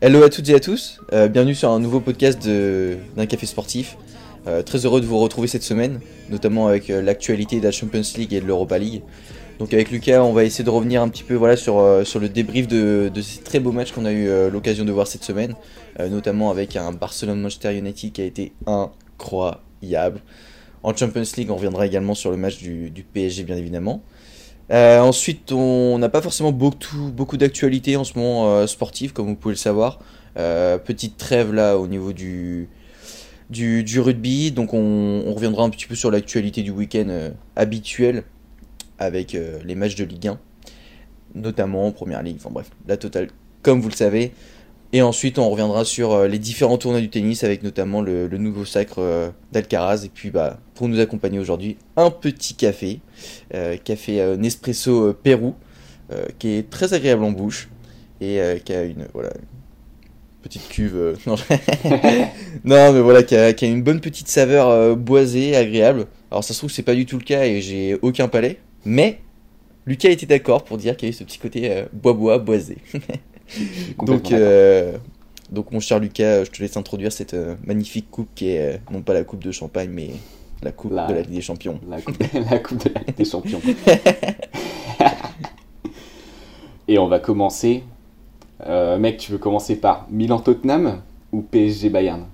Hello à toutes et à tous, euh, bienvenue sur un nouveau podcast d'un café sportif. Euh, très heureux de vous retrouver cette semaine, notamment avec euh, l'actualité de la Champions League et de l'Europa League. Donc avec Lucas, on va essayer de revenir un petit peu voilà, sur, sur le débrief de, de ces très beaux matchs qu'on a eu l'occasion de voir cette semaine, notamment avec un Barcelone-Manchester United qui a été incroyable. En Champions League, on reviendra également sur le match du, du PSG bien évidemment. Euh, ensuite, on n'a pas forcément beaucoup, beaucoup d'actualités en ce moment euh, sportive, comme vous pouvez le savoir. Euh, petite trêve là au niveau du, rugby, donc on, on, reviendra un petit peu sur l'actualité du week-end euh, habituel avec les matchs de Ligue 1, notamment en Première Ligue. Enfin bref, la totale, comme vous le savez. Et ensuite, on reviendra sur euh, les différents tournois du tennis avec notamment le, le nouveau sacre euh, d'Alcaraz. Et puis, bah, pour nous accompagner aujourd'hui, un petit café, euh, café Nespresso Pérou, euh, qui est très agréable en bouche et qui a une voilà petite cuve. non, non, mais voilà, qui a, qui a, une bonne petite saveur boisée, agréable. Alors, ça se trouve, c'est pas du tout le cas et j'ai aucun palais, mais Lucas était d'accord pour dire qu'il y avait ce petit côté bois-bois, boisé. donc, euh, donc, mon cher Lucas, je te laisse introduire cette euh, magnifique coupe qui est euh, non pas la coupe de champagne, mais la coupe la, de la Ligue des Champions. La coupe, la coupe de la Ligue des Champions. Et on va commencer. Euh, mec, tu veux commencer par Milan-Tottenham ou PSG-Bayern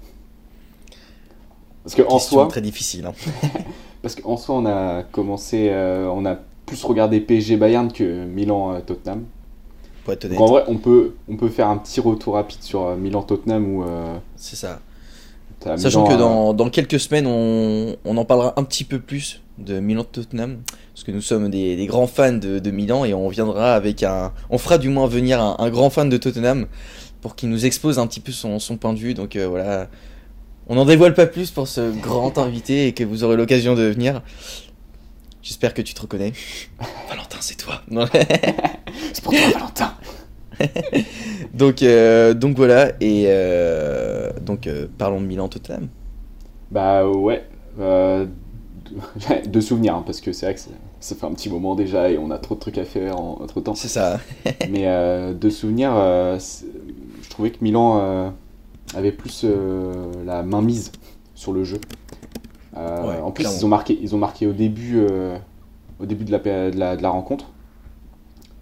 Parce que en soi, très difficile. Hein. parce qu'en soi, on a commencé, euh, on a plus regardé PSG-Bayern que Milan-Tottenham. Pour être honnête. Donc en vrai, on peut, on peut faire un petit retour rapide sur euh, Milan-Tottenham ou. Euh, C'est ça. Sachant Milan, que dans, dans, quelques semaines, on, on, en parlera un petit peu plus de Milan-Tottenham. Parce que nous sommes des, des grands fans de, de, Milan et on viendra avec un. On fera du moins venir un, un grand fan de Tottenham pour qu'il nous expose un petit peu son, son point de vue. Donc euh, voilà. On n'en dévoile pas plus pour ce grand invité et que vous aurez l'occasion de venir. J'espère que tu te reconnais. Valentin, c'est toi. c'est pour toi, Valentin. donc, euh, donc voilà, et euh, donc euh, parlons de Milan Tottenham. Bah ouais, euh, de souvenirs, hein, parce que c'est vrai que ça fait un petit moment déjà et on a trop de trucs à faire en, entre temps. C'est ça. Mais de souvenirs, je trouvais que Milan avait plus la main mise sur le jeu. Ouais, en plus, ils ont, marqué, ils ont marqué au début, au début de la, de la, de la rencontre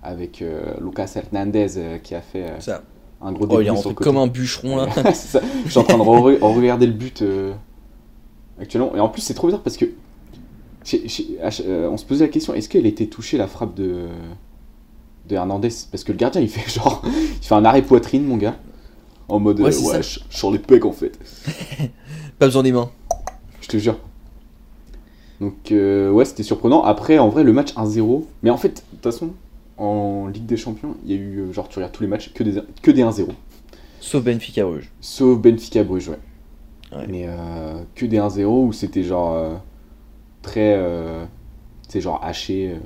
avec euh, Lucas Hernandez euh, qui a fait euh, un gros début. Oh, il est rentré comme un bûcheron là. Je suis en train de re regarder le but actuellement. Et en plus, c'est trop bizarre parce que on se posait la question est-ce qu'elle était touchée la frappe de, de Hernandez? Parce que le gardien il fait genre. il fait un arrêt poitrine, mon gars. En mode ouais, ouais sur les pecs en fait. Pas besoin des mains. Te jure. Donc, euh, ouais, c'était surprenant. Après, en vrai, le match 1-0. Mais en fait, de toute façon, en Ligue des Champions, il y a eu, genre, tu regardes tous les matchs, que des, que des 1-0. Sauf Benfica Bruges. Sauf Benfica Bruges, ouais. ouais. Mais euh, que des 1-0 où c'était genre euh, très. c'est genre haché.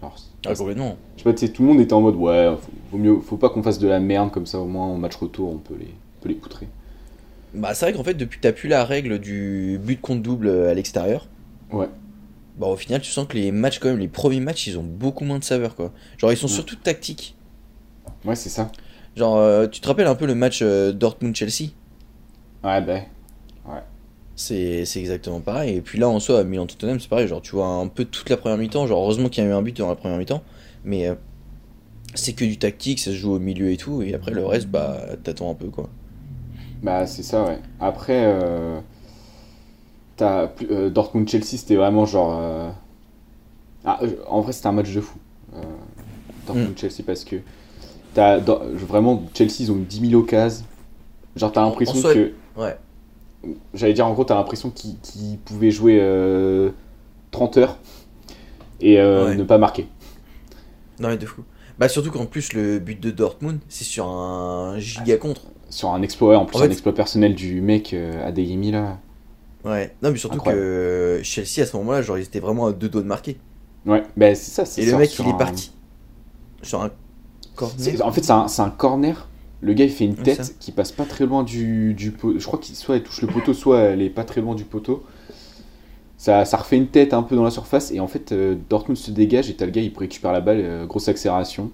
genre, ah, complètement. Je sais pas, tu sais, tout le monde était en mode ouais, faut, vaut mieux, faut pas qu'on fasse de la merde comme ça, au moins en match retour, on peut les, on peut les poutrer. Bah, c'est vrai qu'en fait, depuis que t'as plus la règle du but contre double à l'extérieur. Ouais. Bah au final tu sens que les matchs quand même, les premiers matchs ils ont beaucoup moins de saveur quoi. Genre ils sont ouais. surtout tactiques. Ouais c'est ça. Genre euh, tu te rappelles un peu le match euh, Dortmund-Chelsea? Ouais bah ouais. C'est exactement pareil. Et puis là en soi à Milan-Tottenham c'est pareil, genre tu vois un peu toute la première mi-temps, genre heureusement qu'il y a eu un but dans la première mi-temps, mais euh, c'est que du tactique, ça se joue au milieu et tout, et après le reste bah t'attends un peu quoi. Bah c'est ça ouais. Après... Euh euh, Dortmund-Chelsea, c'était vraiment genre. Euh... Ah, en vrai, c'était un match de fou. Euh, Dortmund-Chelsea, mm. parce que. As, vraiment, Chelsea, ils ont eu 10 000 occasions. Genre, t'as l'impression que. Ouais. J'allais dire, en gros, t'as l'impression qu'ils qu pouvaient jouer 30 heures et ouais. ne pas marquer. Non, mais de fou. Bah, surtout qu'en plus, le but de Dortmund, c'est sur un giga contre. Sur un exploit, en plus, en fait, un exploit personnel du mec Adeyemi là. Ouais, non, mais surtout Incroyable. que Chelsea à ce moment-là, genre ils étaient vraiment à deux doigts de marquer. Ouais, bah c'est ça. Et le mec il un... est parti sur un corner. En fait, c'est un, un, corner. Le gars il fait une tête ouais, qui passe pas très loin du, du poteau. Je crois qu'il soit elle touche le poteau, soit elle est pas très loin du poteau. Ça, ça refait une tête un peu dans la surface et en fait euh, Dortmund se dégage et t'as le gars il récupère la balle, euh, grosse accélération.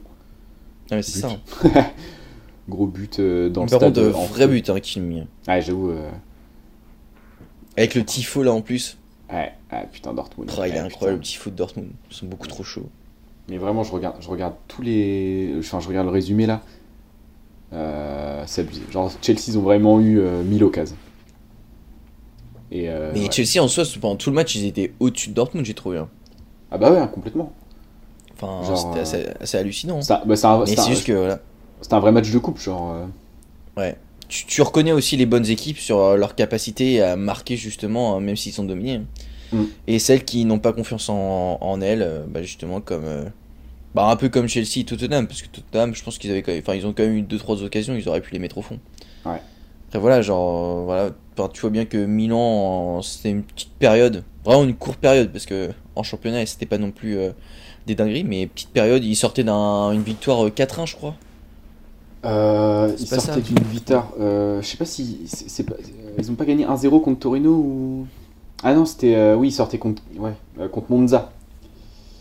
Ah, mais c'est ça. Gros but dans le Par stade. contre, vrai but hein, mis. Ouais, j'avoue. Avec le tifo là en plus. Ouais, putain, Dortmund. il est incroyable, le tifo de Dortmund. Ils sont beaucoup trop chauds. Mais vraiment, je regarde, je regarde tous les. Enfin, je regarde le résumé là. Euh, c'est abusé. Genre, Chelsea, ils ont vraiment eu 1000 occasions. Et, euh, Mais Chelsea, en soi, pendant tout le match, ils étaient au-dessus de Dortmund, j'ai trouvé. Hein. Ah bah ouais, hein, complètement. Enfin, c'était assez, assez, hallucinant. Bah, un, Mais c'est juste que voilà. C'était un vrai match de coupe, genre. Euh. Ouais. Tu, tu, reconnais aussi les bonnes équipes sur leur capacité à marquer, justement, hein, même s'ils sont dominés. Mm. Et celles qui n'ont pas confiance en, en elles, bah, justement, comme. Bah, un peu comme Chelsea et Tottenham, parce que Tottenham, je pense qu'ils avaient quand même, enfin, ils ont quand même eu 2-3 occasions, ils auraient pu les mettre au fond. Ouais. Après, voilà, genre, voilà, tu vois bien que Milan, c'était une petite période, vraiment une courte période, parce que en championnat, c'était pas non plus euh, des dingueries, mais petite période, ils sortaient d'une victoire 4-1, euh, je crois. Euh, ils sortaient d'une victoire, euh, je sais pas si, c'est pas, ils ont pas gagné 1-0 contre Torino ou? Ah non, c'était, oui, ils sortaient contre, ouais, contre Monza.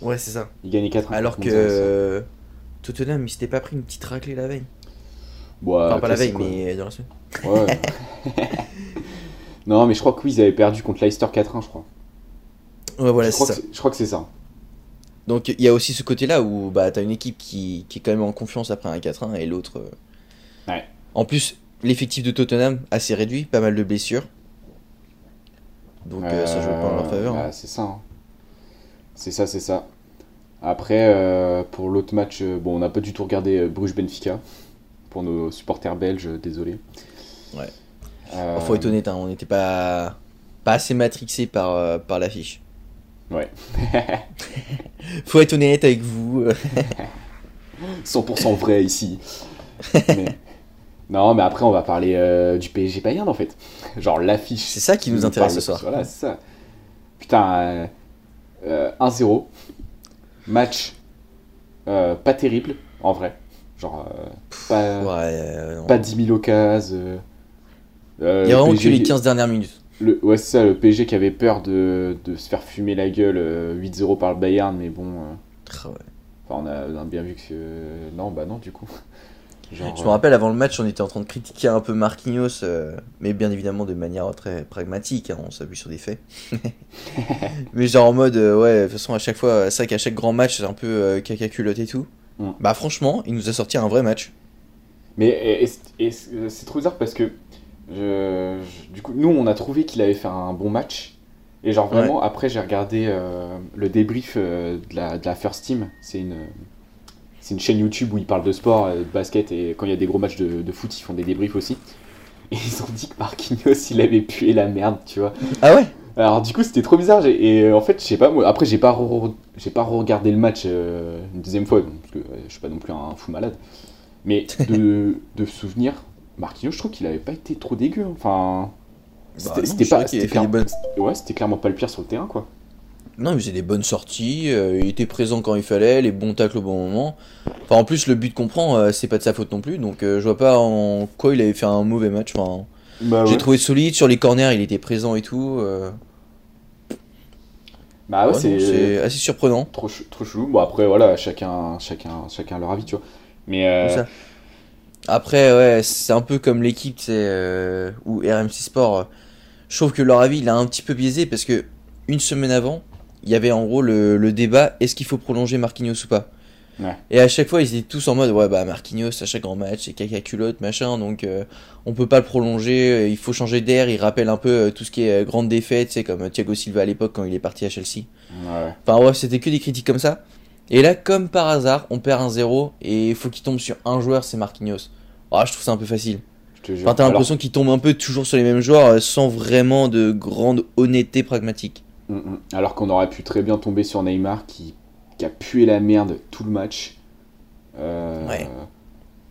Ouais, c'est ça. Il gagnait 4 Alors que Tottenham, il s'était pas pris une petite raclée la veille. Ouais, enfin, pas la veille, mais dans la semaine. Ouais. non, mais je crois que oui, ils avaient perdu contre Leicester 4-1, je crois. Ouais, voilà, c'est ça. Je crois que c'est ça. Donc il y a aussi ce côté-là où bah, tu as une équipe qui, qui, est quand même en confiance après un 4-1 et l'autre. Euh, ouais. En plus, l'effectif de Tottenham assez réduit, pas mal de blessures. Donc euh, ça joue pas en leur faveur. Bah, c'est ça. Hein. C'est ça, c'est ça. Après, euh, pour l'autre match, euh, bon, on n'a pas du tout regardé euh, Bruges-Benfica. Pour nos supporters belges, désolé. Ouais. faut être honnête, hein, on n'était pas, pas assez matrixé par, par l'affiche. Ouais. faut être honnête avec vous. 100% vrai ici. Non, mais après, on va parler du PSG Bayern en fait. Genre l'affiche. C'est ça qui nous intéresse ce soir. Voilà, c'est ça. Putain, 1-0. Euh, Match euh, pas terrible, en vrai. Genre, euh, pas, pas 10 000 occasions. Il y a vraiment que les 15 dernières minutes. Le, ouais, c'est ça, le PSG qui avait peur de, de se faire fumer la gueule 8-0 par le Bayern, mais bon. Ah ouais. Enfin, on a, on a, bien vu que. Non, bah non, du coup je me euh, rappelle, avant le match, on était en train de critiquer un peu Marquinhos, euh, mais bien évidemment de manière très pragmatique, hein, on s'appuie sur des faits. mais genre en mode, euh, ouais, de toute façon, à chaque fois, c'est vrai qu'à chaque grand match, c'est un peu caca culotte et tout. Mm. Bah franchement, il nous a sorti un vrai match. Mais c'est trop bizarre parce que, du coup, nous, on a trouvé qu'il avait fait un bon match. Et genre vraiment, après, j'ai regardé le débrief de, la, de la First Team. C'est une c'est une chaîne YouTube où ils parlent de sport, euh, de basket, et quand il y a des gros matchs de, foot, ils font des débriefs aussi. Et ils ont dit que Marquinhos, il avait pué la merde, tu vois. Ah ouais? Alors du coup, c'était trop bizarre. Et euh, en fait, je sais pas, moi, après, j'ai pas, j'ai pas regardé le match euh, une deuxième fois, parce que je suis pas non plus un fou malade. Mais de, de souvenir, Marquinhos, je trouve qu'il avait pas été trop dégueu. Hein. Enfin, bah c'était pas. C'était Ouais, c'était clairement pas le pire sur le terrain, quoi. Non, il faisait des bonnes sorties, euh, il était présent quand il fallait, les bons tacles au bon moment. Enfin, en plus, le but qu'on prend, euh, c'est pas de sa faute non plus, donc euh, je vois pas en quoi il avait fait un mauvais match. Enfin, bah J'ai trouvé solide, sur les corners, il était présent et tout. Bah ouais, c'est assez surprenant. Trop, trop chelou. Bon, après, voilà, chacun, chacun, chacun leur avis, tu vois. Mais. Après, ouais, c'est un peu comme l'équipe, c'est ou RMC Sport. Je trouve que leur avis, il a un petit peu biaisé parce que une semaine avant, il y avait en gros le, débat est-ce qu'il faut prolonger Marquinhos ou pas? Et à chaque fois, ils étaient tous en mode ouais, bah Marquinhos, à chaque grand match, c'est caca culotte, machin, donc euh, on peut pas le prolonger, euh, il faut changer d'air. Il rappelle un peu euh, tout ce qui est grande défaite, c'est comme Thiago Silva à l'époque quand il est parti à Chelsea. Enfin, ouais, c'était que des critiques comme ça. Et là, comme par hasard, on perd un 0 et il faut qu'il tombe sur un joueur, c'est Marquinhos. Oh, je trouve ça un peu facile. Enfin, t'as l'impression qu'il tombe un peu toujours sur les mêmes joueurs sans vraiment de grande honnêteté pragmatique. Mm, mm. Alors qu'on aurait pu très bien tomber sur Neymar qui, a pué la merde tout le match. Euh, ouais.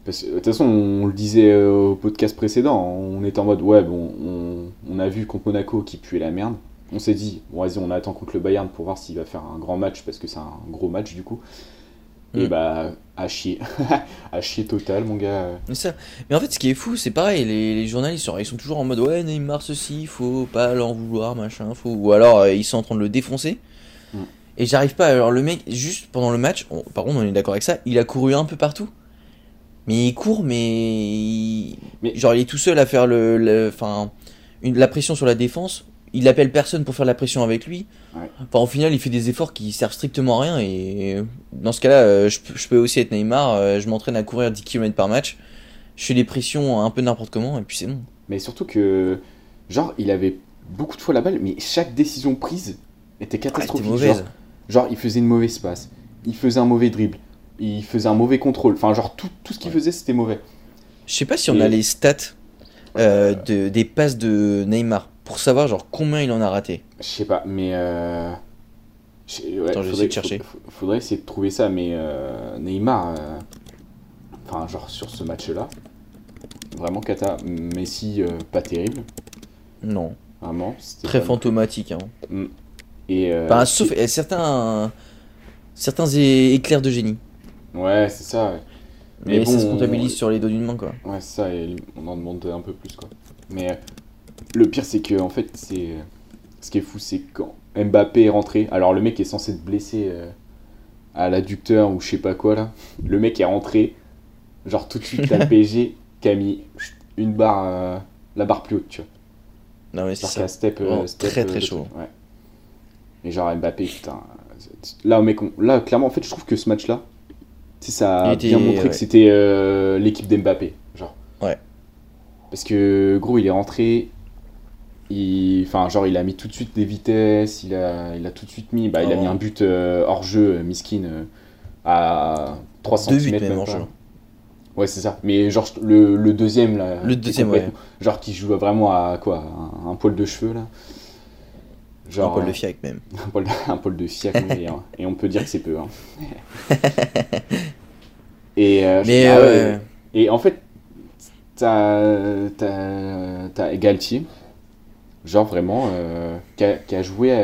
de toute façon, on le disait euh, au podcast précédent, on était en mode ouais, bon, on, a vu contre Monaco qui puait la merde. On s'est dit, bon, vas-y, on attend contre le Bayern pour voir s'il va faire un grand match parce que c'est un gros match du coup. Et mm. bah, à chier. à chier total, mon gars. Mais, ça. Mais en fait, ce qui est fou, c'est pareil, les, journalistes, ils sont toujours en mode ouais, Neymar, ceci, faut pas l'en vouloir, machin, faut. Ou alors, euh, ils sont en train de le défoncer. Mm. Et j'arrive pas. Alors, le mec, juste pendant le match, par contre, on est d'accord avec ça, il a couru un peu partout. Mais il court, mais... mais... Genre, il est tout seul à faire le... Enfin, la pression sur la défense. Il appelle personne pour faire la pression avec lui. Enfin, au final, il fait des efforts qui servent strictement à rien. Et dans ce cas-là, euh, je, je, peux aussi être Neymar. Euh, je m'entraîne à courir 10 km par match. Je fais des pressions un peu n'importe comment, et puis c'est bon. Mais surtout que, genre, il avait beaucoup de fois la balle, mais chaque décision prise était catastrophique. genre, il faisait une mauvaise passe, il faisait un mauvais dribble, il faisait un mauvais contrôle. Enfin, genre, tout, tout ce qu'il faisait, c'était mauvais. Je sais pas si on a les stats euh, de, des passes de Neymar pour savoir, genre, combien il en a raté. Je sais pas, mais. Euh... Attends, faudrait, de chercher. Faudrait essayer de trouver ça, mais euh, Neymar. Euh, enfin, genre, sur ce match-là. Vraiment cata. Messi, euh, pas terrible. Non. Vraiment. Très fantomatique. Hein. Mm. Et bah, sauf certains, certains éclairs de génie. Ouais, c'est ça. Mais, bon, ça se comptabilise sur les dos d'une main, quoi. Ouais, ça, et on en demande un peu plus, quoi. Mais le pire, c'est que, en fait, c'est. Ce qui est fou, c'est quand Mbappé est rentré. Alors, le mec est censé être blessé à l'adducteur ou je sais pas quoi, là. Le mec est rentré. Genre, tout de suite, la PSG qui a mis une barre. la barre plus haute, tu vois. Non, mais c'est ça. Step, step, très très chaud. Ouais. Et genre Mbappé, putain. Là, mec, là, clairement, en fait, je trouve que ce match-là, ça a bien montré que c'était euh, l'équipe d'Mbappé. Genre. Ouais. Parce que, gros, il est rentré. Il, enfin, genre, il a mis tout de suite des vitesses. Il a, il a tout de suite mis. Bah, il a mis oh. un but euh, hors jeu, euh, miskin, à 3 cm. Même hors jeu. Ouais, c'est ça. Mais genre, le, le deuxième, là. Le deuxième, ouais. Genre, qui joue vraiment à quoi un poil de cheveux, là. Genre, un pôle de fiac même. Un pôle, un pôle de fiac, hein. et on peut dire que c'est peu. Hein. et, euh, Mais euh, et en fait, t'as as, Galtier, genre vraiment, euh, qui, a, qui, a, joué.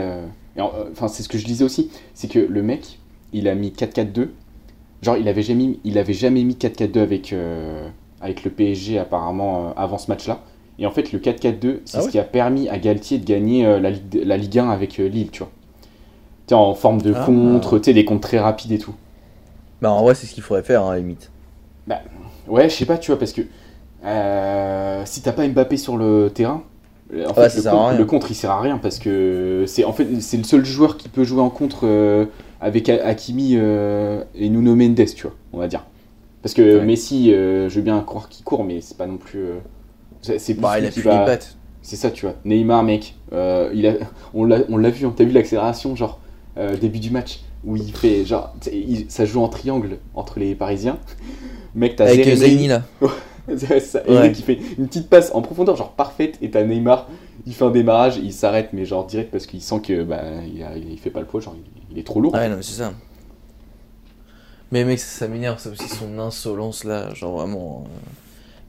Enfin, c'est ce que je disais aussi, c'est que le mec, il a mis 4-4-2. Genre, il avait jamais, il avait jamais mis 4-4-2 avec, avec le PSG apparemment avant ce match-là. Et en fait, le 4-4-2, c'est ah ce qui a permis à Galtier de gagner euh, la, Ligue, la Ligue 1 avec euh, Lille, tu vois. Tu en forme de ah. contre, tu sais, des contres très rapides et tout. Bah, en vrai, c'est ce qu'il faudrait faire, hein, limite. Bah, ouais, je sais pas, tu vois, parce que euh, si t'as pas Mbappé sur le terrain, en fait, le, contre, il sert à rien parce que c'est en fait c'est le seul joueur qui peut jouer en contre avec Hakimi et Nuno Mendes, tu vois, on va dire. Parce que Messi, je veux bien croire qu'il court, mais c'est pas non plus. C'est bah, il a C'est ça, tu vois. Neymar, mec, euh, il a... on l'a vu, hein. t'as vu l'accélération, genre, euh, début du match, où il fait, genre, ça joue en triangle entre les Parisiens. Mec, t'as Avec Zaini, là. Ça. Et mec, il fait une petite passe en profondeur, genre parfaite, et t'as Neymar, il fait un démarrage, il s'arrête, mais genre direct parce qu'il sent que bah, il, fait pas le poids, genre il, est trop lourd. Ah ouais, non, c'est ça. Mais mec, ça, m'énerve, ça aussi, son insolence là, genre vraiment. Euh,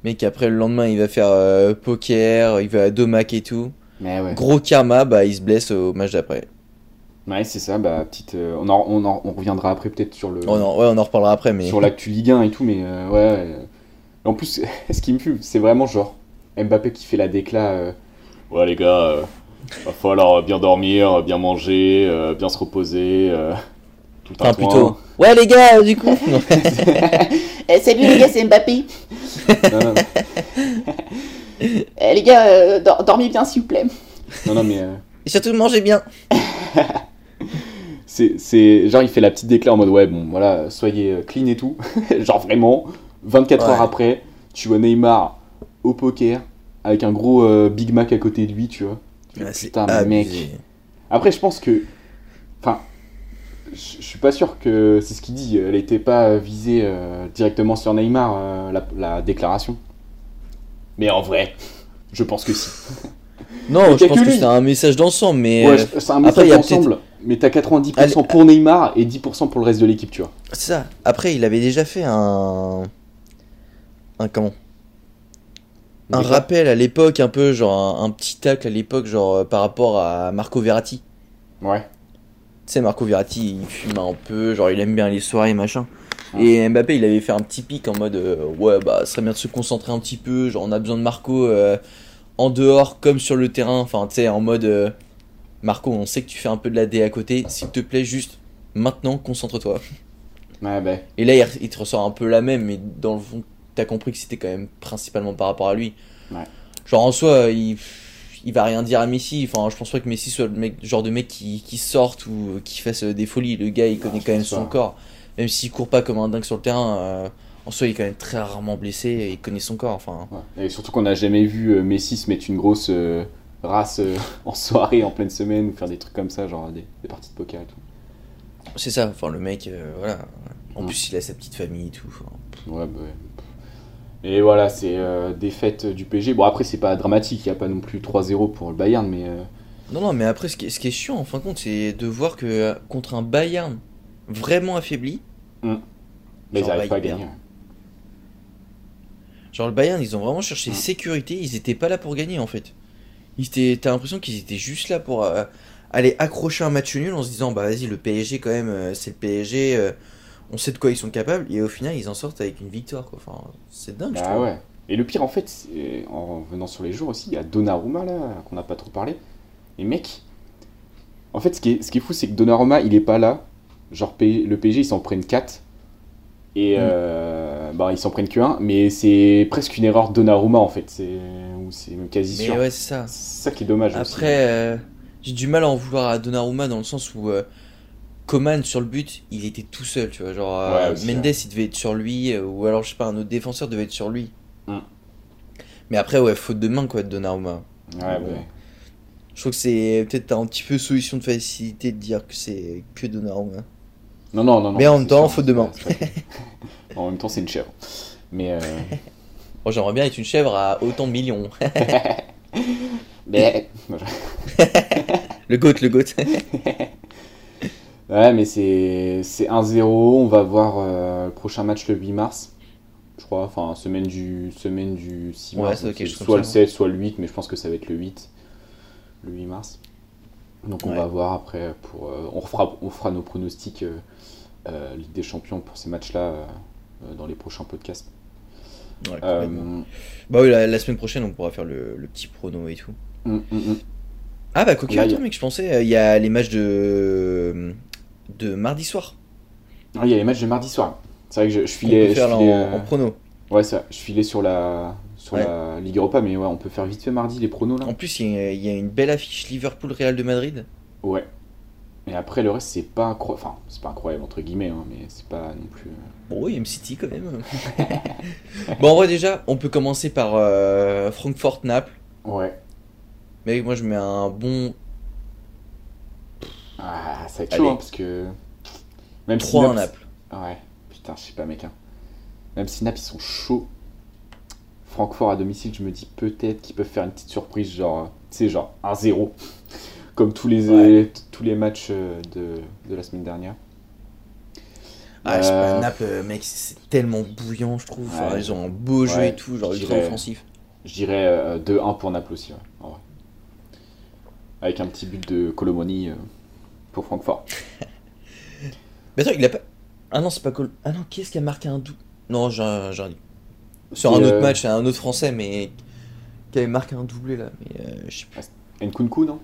Mec, après le lendemain, il va faire euh, poker, il va à Domac et tout. Mais ouais. Gros karma, bah, il se blesse au match d'après. Ouais, c'est ça, bah, petite, euh, on, en, on, on, reviendra après peut-être sur le. Oh non, ouais, on en reparlera après, mais. Sur l'actu Ligue 1 et tout, mais euh, ouais. En plus, ce qui me fume, c'est vraiment genre Mbappé qui fait la décla. Ouais, les gars, va falloir bien dormir, bien manger, bien se reposer. tout le temps. plutôt. Ouais, les gars, du coup. Eh, salut les gars, c'est Mbappé. Eh, les gars, euh, dormez bien s'il vous plaît. Non, non, mais. Euh, Et surtout, mangez bien. c'est genre, il fait la petite déclaration en mode ouais, bon, voilà, soyez euh, clean et tout. genre vraiment, 24 heures après, tu vois Neymar au poker avec un gros Big Mac à côté de lui, tu vois. Putain, mec. Après, je pense que. Enfin, je suis pas sûr que c'est ce qu'il dit. Elle n'était pas visée euh, directement sur Neymar, euh, la, déclaration. Mais en vrai, je pense que si. Non, je pense que, c'est un message d'ensemble, mais. Ouais, c'est un message d'ensemble, mais t'as 90% pour Neymar et 10% pour le reste de l'équipe, tu vois. C'est ça. Après, il avait déjà fait un. Un comment Un rappel à l'époque, un peu, genre un, petit tacle à l'époque, genre euh, par rapport à Marco Verratti. Ouais. Tu sais, Marco Verratti, il fume un peu, genre il aime bien les soirées, machin. Et Mbappé, il avait fait un petit pic en mode euh, ouais, bah, serait bien de se concentrer un petit peu. Genre, on a besoin de Marco euh, en dehors comme sur le terrain. Enfin, tu sais, en mode Marco, on sait que tu fais un peu de la D à côté. S'il te plaît, juste maintenant, concentre-toi. Ouais, bah. Et là, il, te ressort un peu la même, mais dans le fond, t'as compris que c'était quand même principalement par rapport à lui. Ouais. Genre en soi, il, il va rien dire à Messi. Enfin, je pense pas que Messi soit le mec, genre de mec qui, qui sorte ou qui fasse des folies. Le gars, il connaît quand même son pas. corps. Même s'il court pas comme un dingue sur le terrain, euh, en soi, il est quand même très rarement blessé et il connaît son corps. Enfin, Ouais. Et surtout qu'on n'a jamais vu euh, Messi se mettre une grosse euh, race euh, en soirée, en pleine semaine, ou faire des trucs comme ça, genre des, des parties de poker et tout. c'est ça. Enfin, le mec, euh, voilà. En plus, il a sa petite famille et tout. enfin. Ouais, bah ouais. Et voilà, c'est euh, défaite du PSG. Bon, après, c'est pas dramatique, il n'y a pas non plus 3-0 pour le Bayern, mais euh, Non, non, mais après, ce qui est, ce qui est chiant, en fin de compte, c'est de voir que euh, contre un Bayern vraiment affaibli, mais ils n'arrivent pas à Bayern. gagner. genre le Bayern, ils ont vraiment cherché sécurité, ils étaient pas là pour gagner en fait. T'as l'impression qu'ils étaient juste là pour euh, aller accrocher un match nul en se disant, bah vas-y, le PSG quand même, c'est le PSG, on sait de quoi ils sont capables, et au final, ils en sortent avec une victoire, quoi. Enfin, c'est dingue, je Bah trouve. ouais. Et le pire, en fait, c'est- en venant sur les jours aussi, il y a Donnarumma, là, qu'on n'a pas trop parlé. Et mec, en fait, ce qui est, ce qui est fou, c'est que Donnarumma, il est pas là. Genre, le PSG, ils s'en prennent 4. Et Mm. euh, bah, ils s'en prennent que 1. Mais c'est presque une erreur de Donnarumma, en fait. C'est ou c'est même quasi Mais sûr. ouais, c'est ça. C'est ça qui est dommage aussi. Après, euh, j'ai du mal à en vouloir à Donnarumma dans le sens où euh, Coman sur le but, il était tout seul, tu vois. Genre, euh, Ouais, aussi, Mendes, ouais. il devait être sur lui, euh, ou alors, je sais pas, un autre défenseur devait être sur lui. Mm. Mais après, ouais, faute de main, quoi, de Donnarumma. Ouais, Bon. ouais. Je trouve que c'est peut-être un petit peu solution de facilité de dire que c'est que Donnarumma. Non, non, non. non, Mais en même temps, faute de main. en même temps, c'est une chèvre. Mais. euh, Bon, j'aimerais bien être une chèvre à autant de millions. mais... le goat, le goat. Ouais, mais c'est c'est 1-0. On va voir euh, le prochain match le 8 mars. Je crois, enfin, semaine du, semaine du 6 Ouais, mars. comme soit le ça, 7, soit le 8, mais je pense que ça va être le 8. Le 8 mars. Donc on Ouais. va voir après. Pour, euh, on, fera, on fera nos pronostics euh, euh, Ligue des Champions pour ces matchs-là euh, dans les prochains podcasts. Ouais. Bah oui, la, la semaine prochaine, on pourra faire le, le petit prono et tout. hum, hum, hum. Ah bah y attends mec, je pensais, il y a les matchs de de mardi soir. Ah, il y a les matchs de mardi soir. C'est vrai que je, je filais. peut je faire filais, en, euh, en prono. Ouais, ça, je filais sur la, sur Ouais. la Ligue Europa, mais ouais, on peut faire vite fait mardi les pronos là. En plus, il y, a- il y a une belle affiche Liverpool-Real de Madrid. Ouais. Et après, le reste, c'est pas incroyable. Enfin, c'est pas incroyable, entre guillemets, hein, mais c'est pas non plus. euh, Bon, oui, M-City quand même. bon, en vrai, déjà, on peut commencer par euh, Francfort-Naples. Ouais. Mais moi, je mets un bon Ah, ça va être chaud, hein, parce que. Même 3 à Naples-. Ouais, putain, je sais pas, mec. hein. Même si Naples, ils sont chauds. Francfort à domicile, je me dis peut-être qu'ils peuvent faire une petite surprise, genre, euh, tu sais, genre 1-0. Comme tous les, Ouais. t- tous les matchs euh, de, de la semaine dernière. Ah, je sais pas, Euh, Naples, euh, mec, c'est tellement bouillant, je trouve. Enfin, ils ont un beau jeu Ouais, et tout, genre ultra offensif. Je dirais euh, 2-1 pour Naples aussi, ouais, en vrai. Avec un petit but de Colomoni euh, pour Francfort. Mais attends, il a pas. Ah non, c'est pas cool. Ah non, qui est-ce qui a marqué un doux Non, rien dit. Sur un autre euh, match, un autre français, mais qui avait marqué un doublé là. Mais euh, je sais plus. Nkunku, non?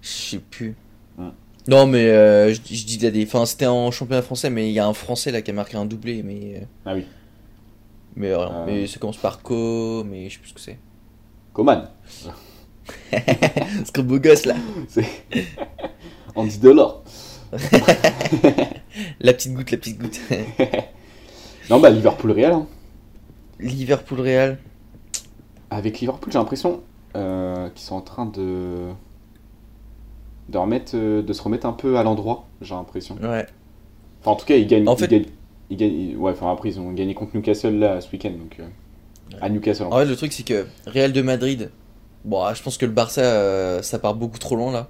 Je sais plus. Hmm. Non, mais euh, je, dis- je dis de la dé- Enfin, c'était en championnat français, mais il y a un français là qui a marqué un doublé, mais. Ah oui, Mais rien. Mais ça commence par Co, mais je sais plus ce que c'est. Coman. Ce beau gosse là. C'est Andy Delors. La petite goutte, la petite goutte. Non, bah Liverpool-Real. hein. Liverpool-Real. Avec Liverpool, j'ai l'impression euh, qu'ils sont en train de de remettre, euh, de se remettre un peu à l'endroit. J'ai l'impression. Ouais. Enfin, en tout cas, ils gagnent. En ils fait- gagnent- ils gagnent- ouais, enfin après, ils ont gagné contre Newcastle là ce week-end, donc euh, à Newcastle. en En fait, le truc, c'est que Real de Madrid, bon, ah, je pense que le Barça, euh, ça part beaucoup trop loin là.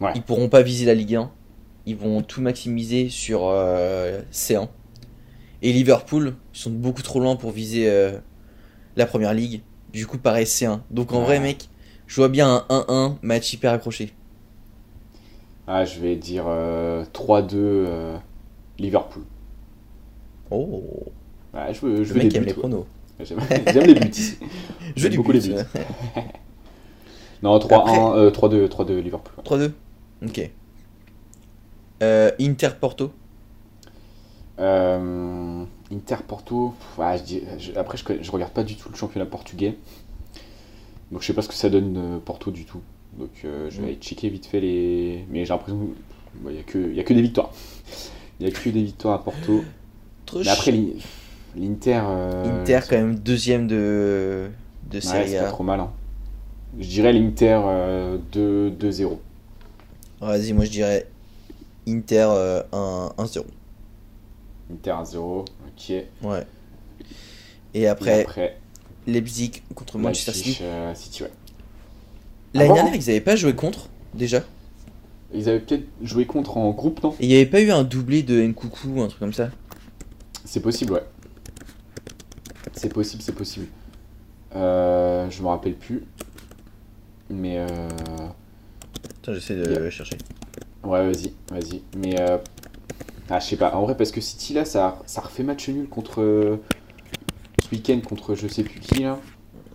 Ouais. Ils pourront pas viser la Ligue 1. Ils vont tout maximiser sur euh, C1. Et Liverpool, ils sont beaucoup trop loin pour viser euh, la première ligue. Du coup, pareil, C1. Donc en Ouais. vrai, mec, je vois bien un 1-1, match hyper accroché. Ah, je vais dire euh, 3-2 euh, Liverpool. Oh, Ouais, je veux, je le veux mec aime les pronos. J'aime les buts ici. Je veux J'aime beaucoup but. les buts. Non, 3-1, euh, 3-2, 3-2 Liverpool. 3-2 Ok. Euh, Inter Porto. Euh, Inter Porto, après je, je, regarde pas du tout le championnat portugais. Donc je sais pas ce que ça donne euh, Porto du tout. Donc euh, je vais aller checker vite fait les. Mais j'ai l'impression qu'il n'y a, que, y a que des victoires. Il n'y a que des victoires à Porto. Mais après l'Inter. Inter quand même deuxième de, de Serie A. pas trop mal. Hein. Je dirais l'Inter 2-0. Vas-y, moi je dirais Inter 1-0. Inter 1-0, ok. Ouais. Et après, Leipzig contre Manchester City. Euh, City ouais. L'année ah dernière, ils n'avaient pas joué contre, déjà Ils avaient peut-être joué contre en groupe, non? Et il n'y avait pas eu un doublé de Nkoukou ou un truc comme ça? C'est possible, ouais. C'est possible, c'est possible. Euh, je me rappelle plus. Mais euh... Attends, j'essaie de chercher. Ouais, vas-y, vas-y. Mais euh... Ah, je sais pas. En vrai, parce que City, là, ça, ça refait match nul contre. Ce week-end contre je sais plus qui, là.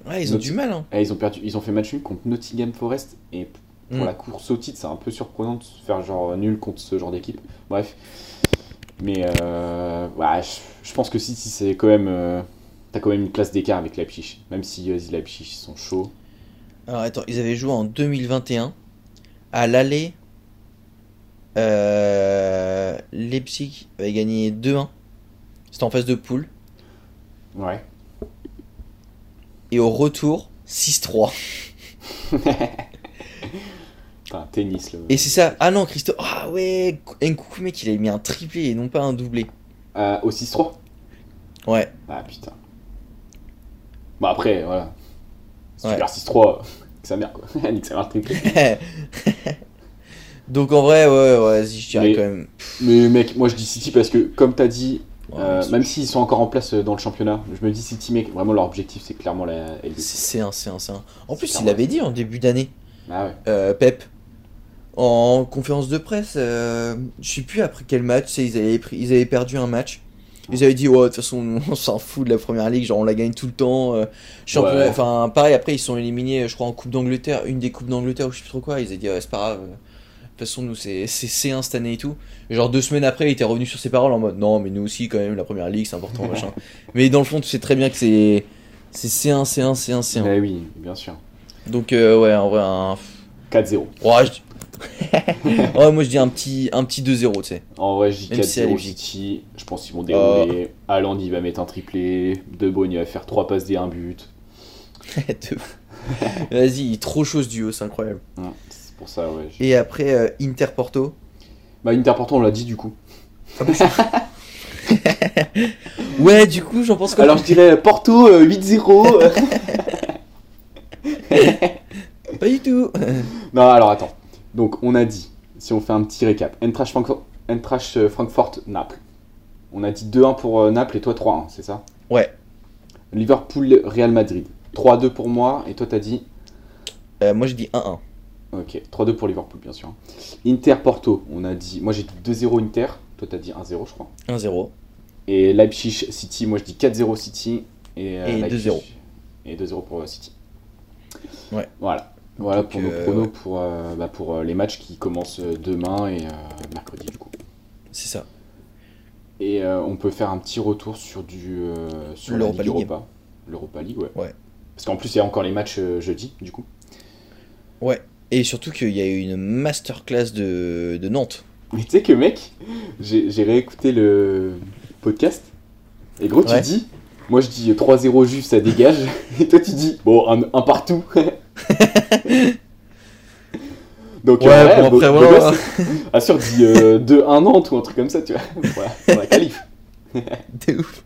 Ouais, ils ont du mal. Hein. Eh, ils, ont perdu, ils ont fait match nul contre Nottingham Forest. Et pour mm. la course au titre, c'est un peu surprenant de faire genre nul contre ce genre d'équipe. Bref. Mais euh, ouais, je, pense que City, c'est quand même. T'as quand même une classe d'écart avec Leipzig. Même si euh, Leipzig sont chauds. Alors attends, ils avaient joué en 2021. À l'aller, euh, Leipzig avait gagné 2-1. C'était en phase de poule. Ouais. Et au retour, 6-3. un tennis là. Et c'est ça. Ah non, Christophe. Ah ouais, Nkoukou, mec, il a mis un triplé et non pas un doublé. Euh, au 6-3 Ouais. Ah putain. Bon après, voilà. Si tu perds 6-3, sa mère quoi. Nique sa mère triplé. Donc en vrai, ouais, ouais, je dirais quand même. Mais mec, moi je dis City parce que, comme t'as dit, euh, même s'ils sont encore en place euh, dans le championnat, je me dis City, mec, vraiment leur objectif c'est clairement la C'est un, c'est un, c'est un. En plus, il l'avait dit en début d'année. Ah ouais. Euh, Pep. En conférence de presse, je sais plus après quel match, ils avaient, pris, ils avaient perdu un match. Ils avaient dit, ouais, de toute façon, on s'en fout de la première ligue, genre on la gagne tout le temps. championnat, enfin, pareil, après ils sont éliminés, je crois, en Coupe d'Angleterre, une des Coupes d'Angleterre ou je sais plus trop quoi. Ils avaient dit, ouais, c'est pas grave. De toute façon, nous, c'est C1 cette année et tout. genre, deux semaines après, il était revenu sur ses paroles en mode non, mais nous aussi, quand même, la première ligue, c'est important, machin. Mais dans le fond, tu sais très bien que c'est C1, C1, C1, C1. Eh oui, bien sûr. Donc, euh, ouais, en vrai, un. 4-0. Ouais, ouais, moi je dis un petit, un petit 2-0, tu sais. En vrai, je dis 4-0 City. Je pense qu'ils vont dérouler. Oh. Haaland, il va mettre un triplé. De Bruyne, il va faire 3 passes et 1 but. Vas-y, trop chaud ce duo, c'est incroyable pour ça, ouais. Et après, euh, Inter Porto. Bah, Inter Porto, on l'a dit du coup. ouais, du coup, j'en pense que. Alors, je dirais Porto 8-0. Euh, Pas du tout. non, alors attends. Donc, on a dit, si on fait un petit récap, Entrash Francfort, euh, Francfort Naples. On a dit 2-1 pour Naples et toi 3-1, c'est ça? Ouais. Liverpool Real Madrid. 3-2 pour moi et toi t'as dit? Moi j'ai dit 1-1. Ok, 3-2 pour Liverpool, bien sûr. Inter Porto, on a dit. Moi j'ai dit 2-0 Inter, toi t'as dit 1-0, je crois. 1-0. Et Leipzig City, moi je dis 4-0 City. Et, euh, et 2-0. Et 2-0 pour euh, City. Ouais. Voilà. Voilà pour nos euh, pronos pour, bah, pour les matchs qui commencent demain et mercredi du coup. C'est ça. Et on peut faire un petit retour sur du sur l'Europa League. Europa. L'Europa League, ouais. ouais. Parce qu'en plus il y a encore les matchs jeudi du coup. Ouais. Et surtout qu'il y a eu une masterclass de, de Nantes. Mais tu sais que mec, j'ai réécouté le podcast. Et gros, tu dis, moi je dis 3-0 juste, ça dégage. Et toi tu dis, bon, un, partout. Donc, ouais, euh, bon, après, voilà. Assure, dis 2-1 euh, Nantes ou un truc comme ça, tu vois. Pour la qualif. T'es ouf.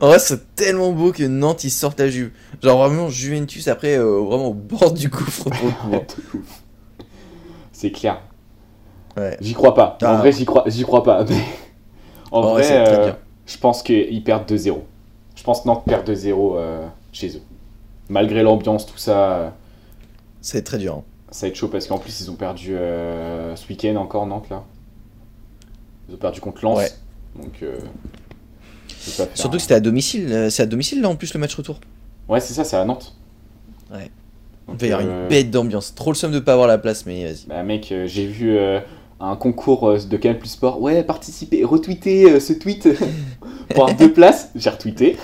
En vrai, c'est tellement beau que Nantes ils sortent à Juve. Genre vraiment Juventus après, euh, vraiment au bord du gouffre. c'est clair. Ouais. J'y crois pas. En ah. vrai, j'y crois, j'y crois pas. Mais... En vrai, euh, je pense qu'ils perdent 2-0. Je pense que Nantes perd 2-0 euh, chez eux. Malgré l'ambiance, tout ça. C'est très dur. Hein. Ça va être chaud parce qu'en plus, ils ont perdu ce week-end encore, Nantes là. Ils ont perdu contre Lens. Ouais. Donc. Surtout que c'était à domicile. Euh, c'est à domicile là en plus le match retour. Ouais, c'est ça, c'est à Nantes. Ouais. Il va y avoir une euh, bête d'ambiance. Trop le somme de pas avoir la place, mais vas-y. Bah, mec, euh, j'ai vu un concours euh, de Canal Plus Sport. Ouais, participez, retweetez euh, ce tweet pour avoir deux places. J'ai retweeté.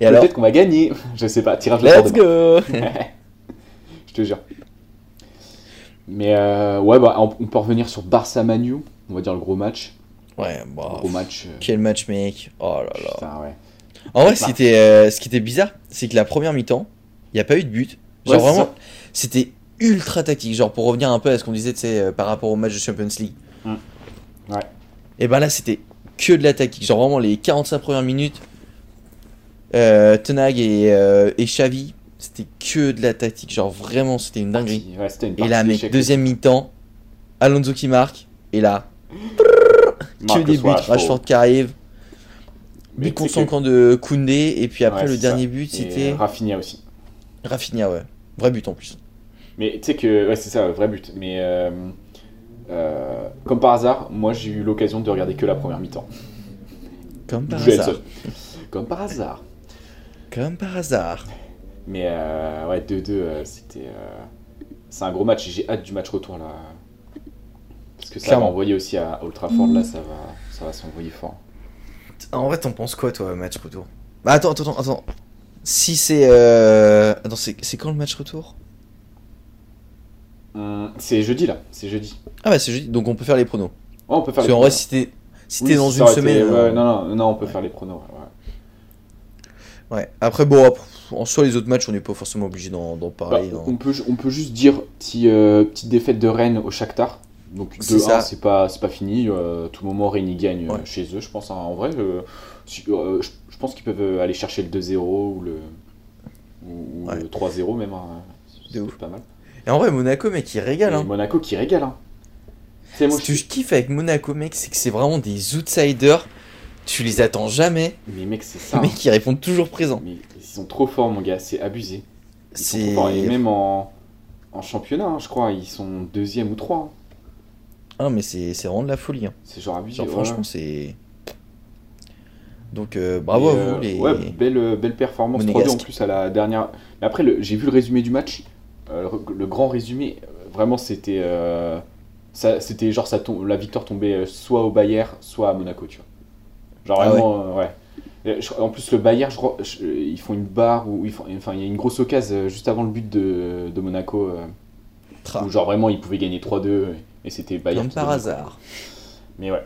Et alors Peut-être qu'on va gagner. Je sais pas, tirage au Let's go te jure. Mais euh, ouais, bah, on on peut revenir sur Barça Manu. On va dire le gros match. Ouais, bah, Gros match. euh, quel match, mec. Oh là là. putain, ouais. En vrai, ce Bah. qui était, euh, ce qui était bizarre, c'est que la première mi-temps, il n'y a pas eu de but. Genre Ouais, vraiment, c'était ultra tactique. Genre pour revenir un peu à ce qu'on disait, tu sais, par rapport au match de Champions League. Mm. Ouais. Et ben là, c'était que de la tactique. Genre vraiment les 45 premières minutes, Tenag et, et Xavi, c'était que de la tactique. Genre vraiment, c'était une dinguerie. Ouais, c'était une Et là, mec, deuxième mi-temps, Alonso qui marque. Et là, que des buts, Rashford. Qui arrive. Que- concentrants de Koundé. Et puis après, Ouais, le dernier ça. but, c'était Rafinha aussi. Rafinha, ouais. Vrai but en plus. Mais tu sais que, ouais, c'est ça, vrai but. Mais euh, euh, comme par hasard, moi j'ai eu l'occasion de regarder que la première mi-temps. Comme par hasard. Comme par hasard. Comme par hasard. Mais euh, ouais, 2-2, euh, c'était. euh, c'est un gros match et j'ai hâte du match retour là. Parce que ça Clairement. va envoyer aussi à Old Trafford, là, ça va, ça va s'envoyer fort. En vrai, t'en penses quoi, toi, match retour? Bah, attends, attends, attends, attends. Si c'est. Euh... Attends, c'est c'est quand le match retour? Hum, c'est jeudi là, c'est jeudi. Ah, bah, c'est jeudi, donc on peut faire les pronos. Ouais, on peut faire Parce les qu'en vrai, si t'es si Oui, t'es dans une été- semaine. ouais, non, non, non, on peut faire les pronos. ouais, ouais. ouais. Après, bon, après, en soi, les autres matchs, on n'est pas forcément obligé d'en Bah, parler. hein. on, peut, on peut juste dire petit, euh, petite défaite de Rennes au Shakhtar. Donc C'est 2-1, ça. c'est pas, pas fini. euh, tout moment, Rennes y gagne Ouais. chez eux, je pense. hein. en vrai, euh, je, je pense qu'ils peuvent aller chercher le 2-0 ou le, ou, ou Ouais. le 3-0 même. hein. C'est pas mal. Et en vrai, Monaco, mec, il régale. Hein. Monaco qui régale. Hein. Moi, Ce que je kiffe avec Monaco, mec, c'est que c'est vraiment des outsiders. Tu les attends jamais, Mais mec, c'est ça. mais hein. qui répondent toujours présents. Mais ils sont trop forts, mon gars. C'est abusé. Ils sont trop C'est. forts. Et même en, en championnat, hein, je crois, ils sont deuxième ou trois. hein. Ah, mais c'est vraiment de la folie. Hein. C'est genre abusé. Genre, ouais. franchement, c'est. Donc, euh, bravo à euh, vous, les. Ouais, belle, belle performance 3-2 en plus à la dernière. Mais après, j'ai vu le résumé du match. Euh, le, le grand résumé, euh, vraiment, c'était. euh, c'était genre ça tombe, la victoire tombait euh, soit au Bayern, soit à Monaco, tu vois. Genre Ah vraiment, euh, ouais. Je- en plus, le Bayern, je crois, je- ils font une barre où ils font, enfin, il y a une grosse occasion euh, juste avant le but de, de Monaco. euh, où genre vraiment, ils pouvaient gagner 3-2 et c'était Bayern. Comme par hasard. Mais ouais.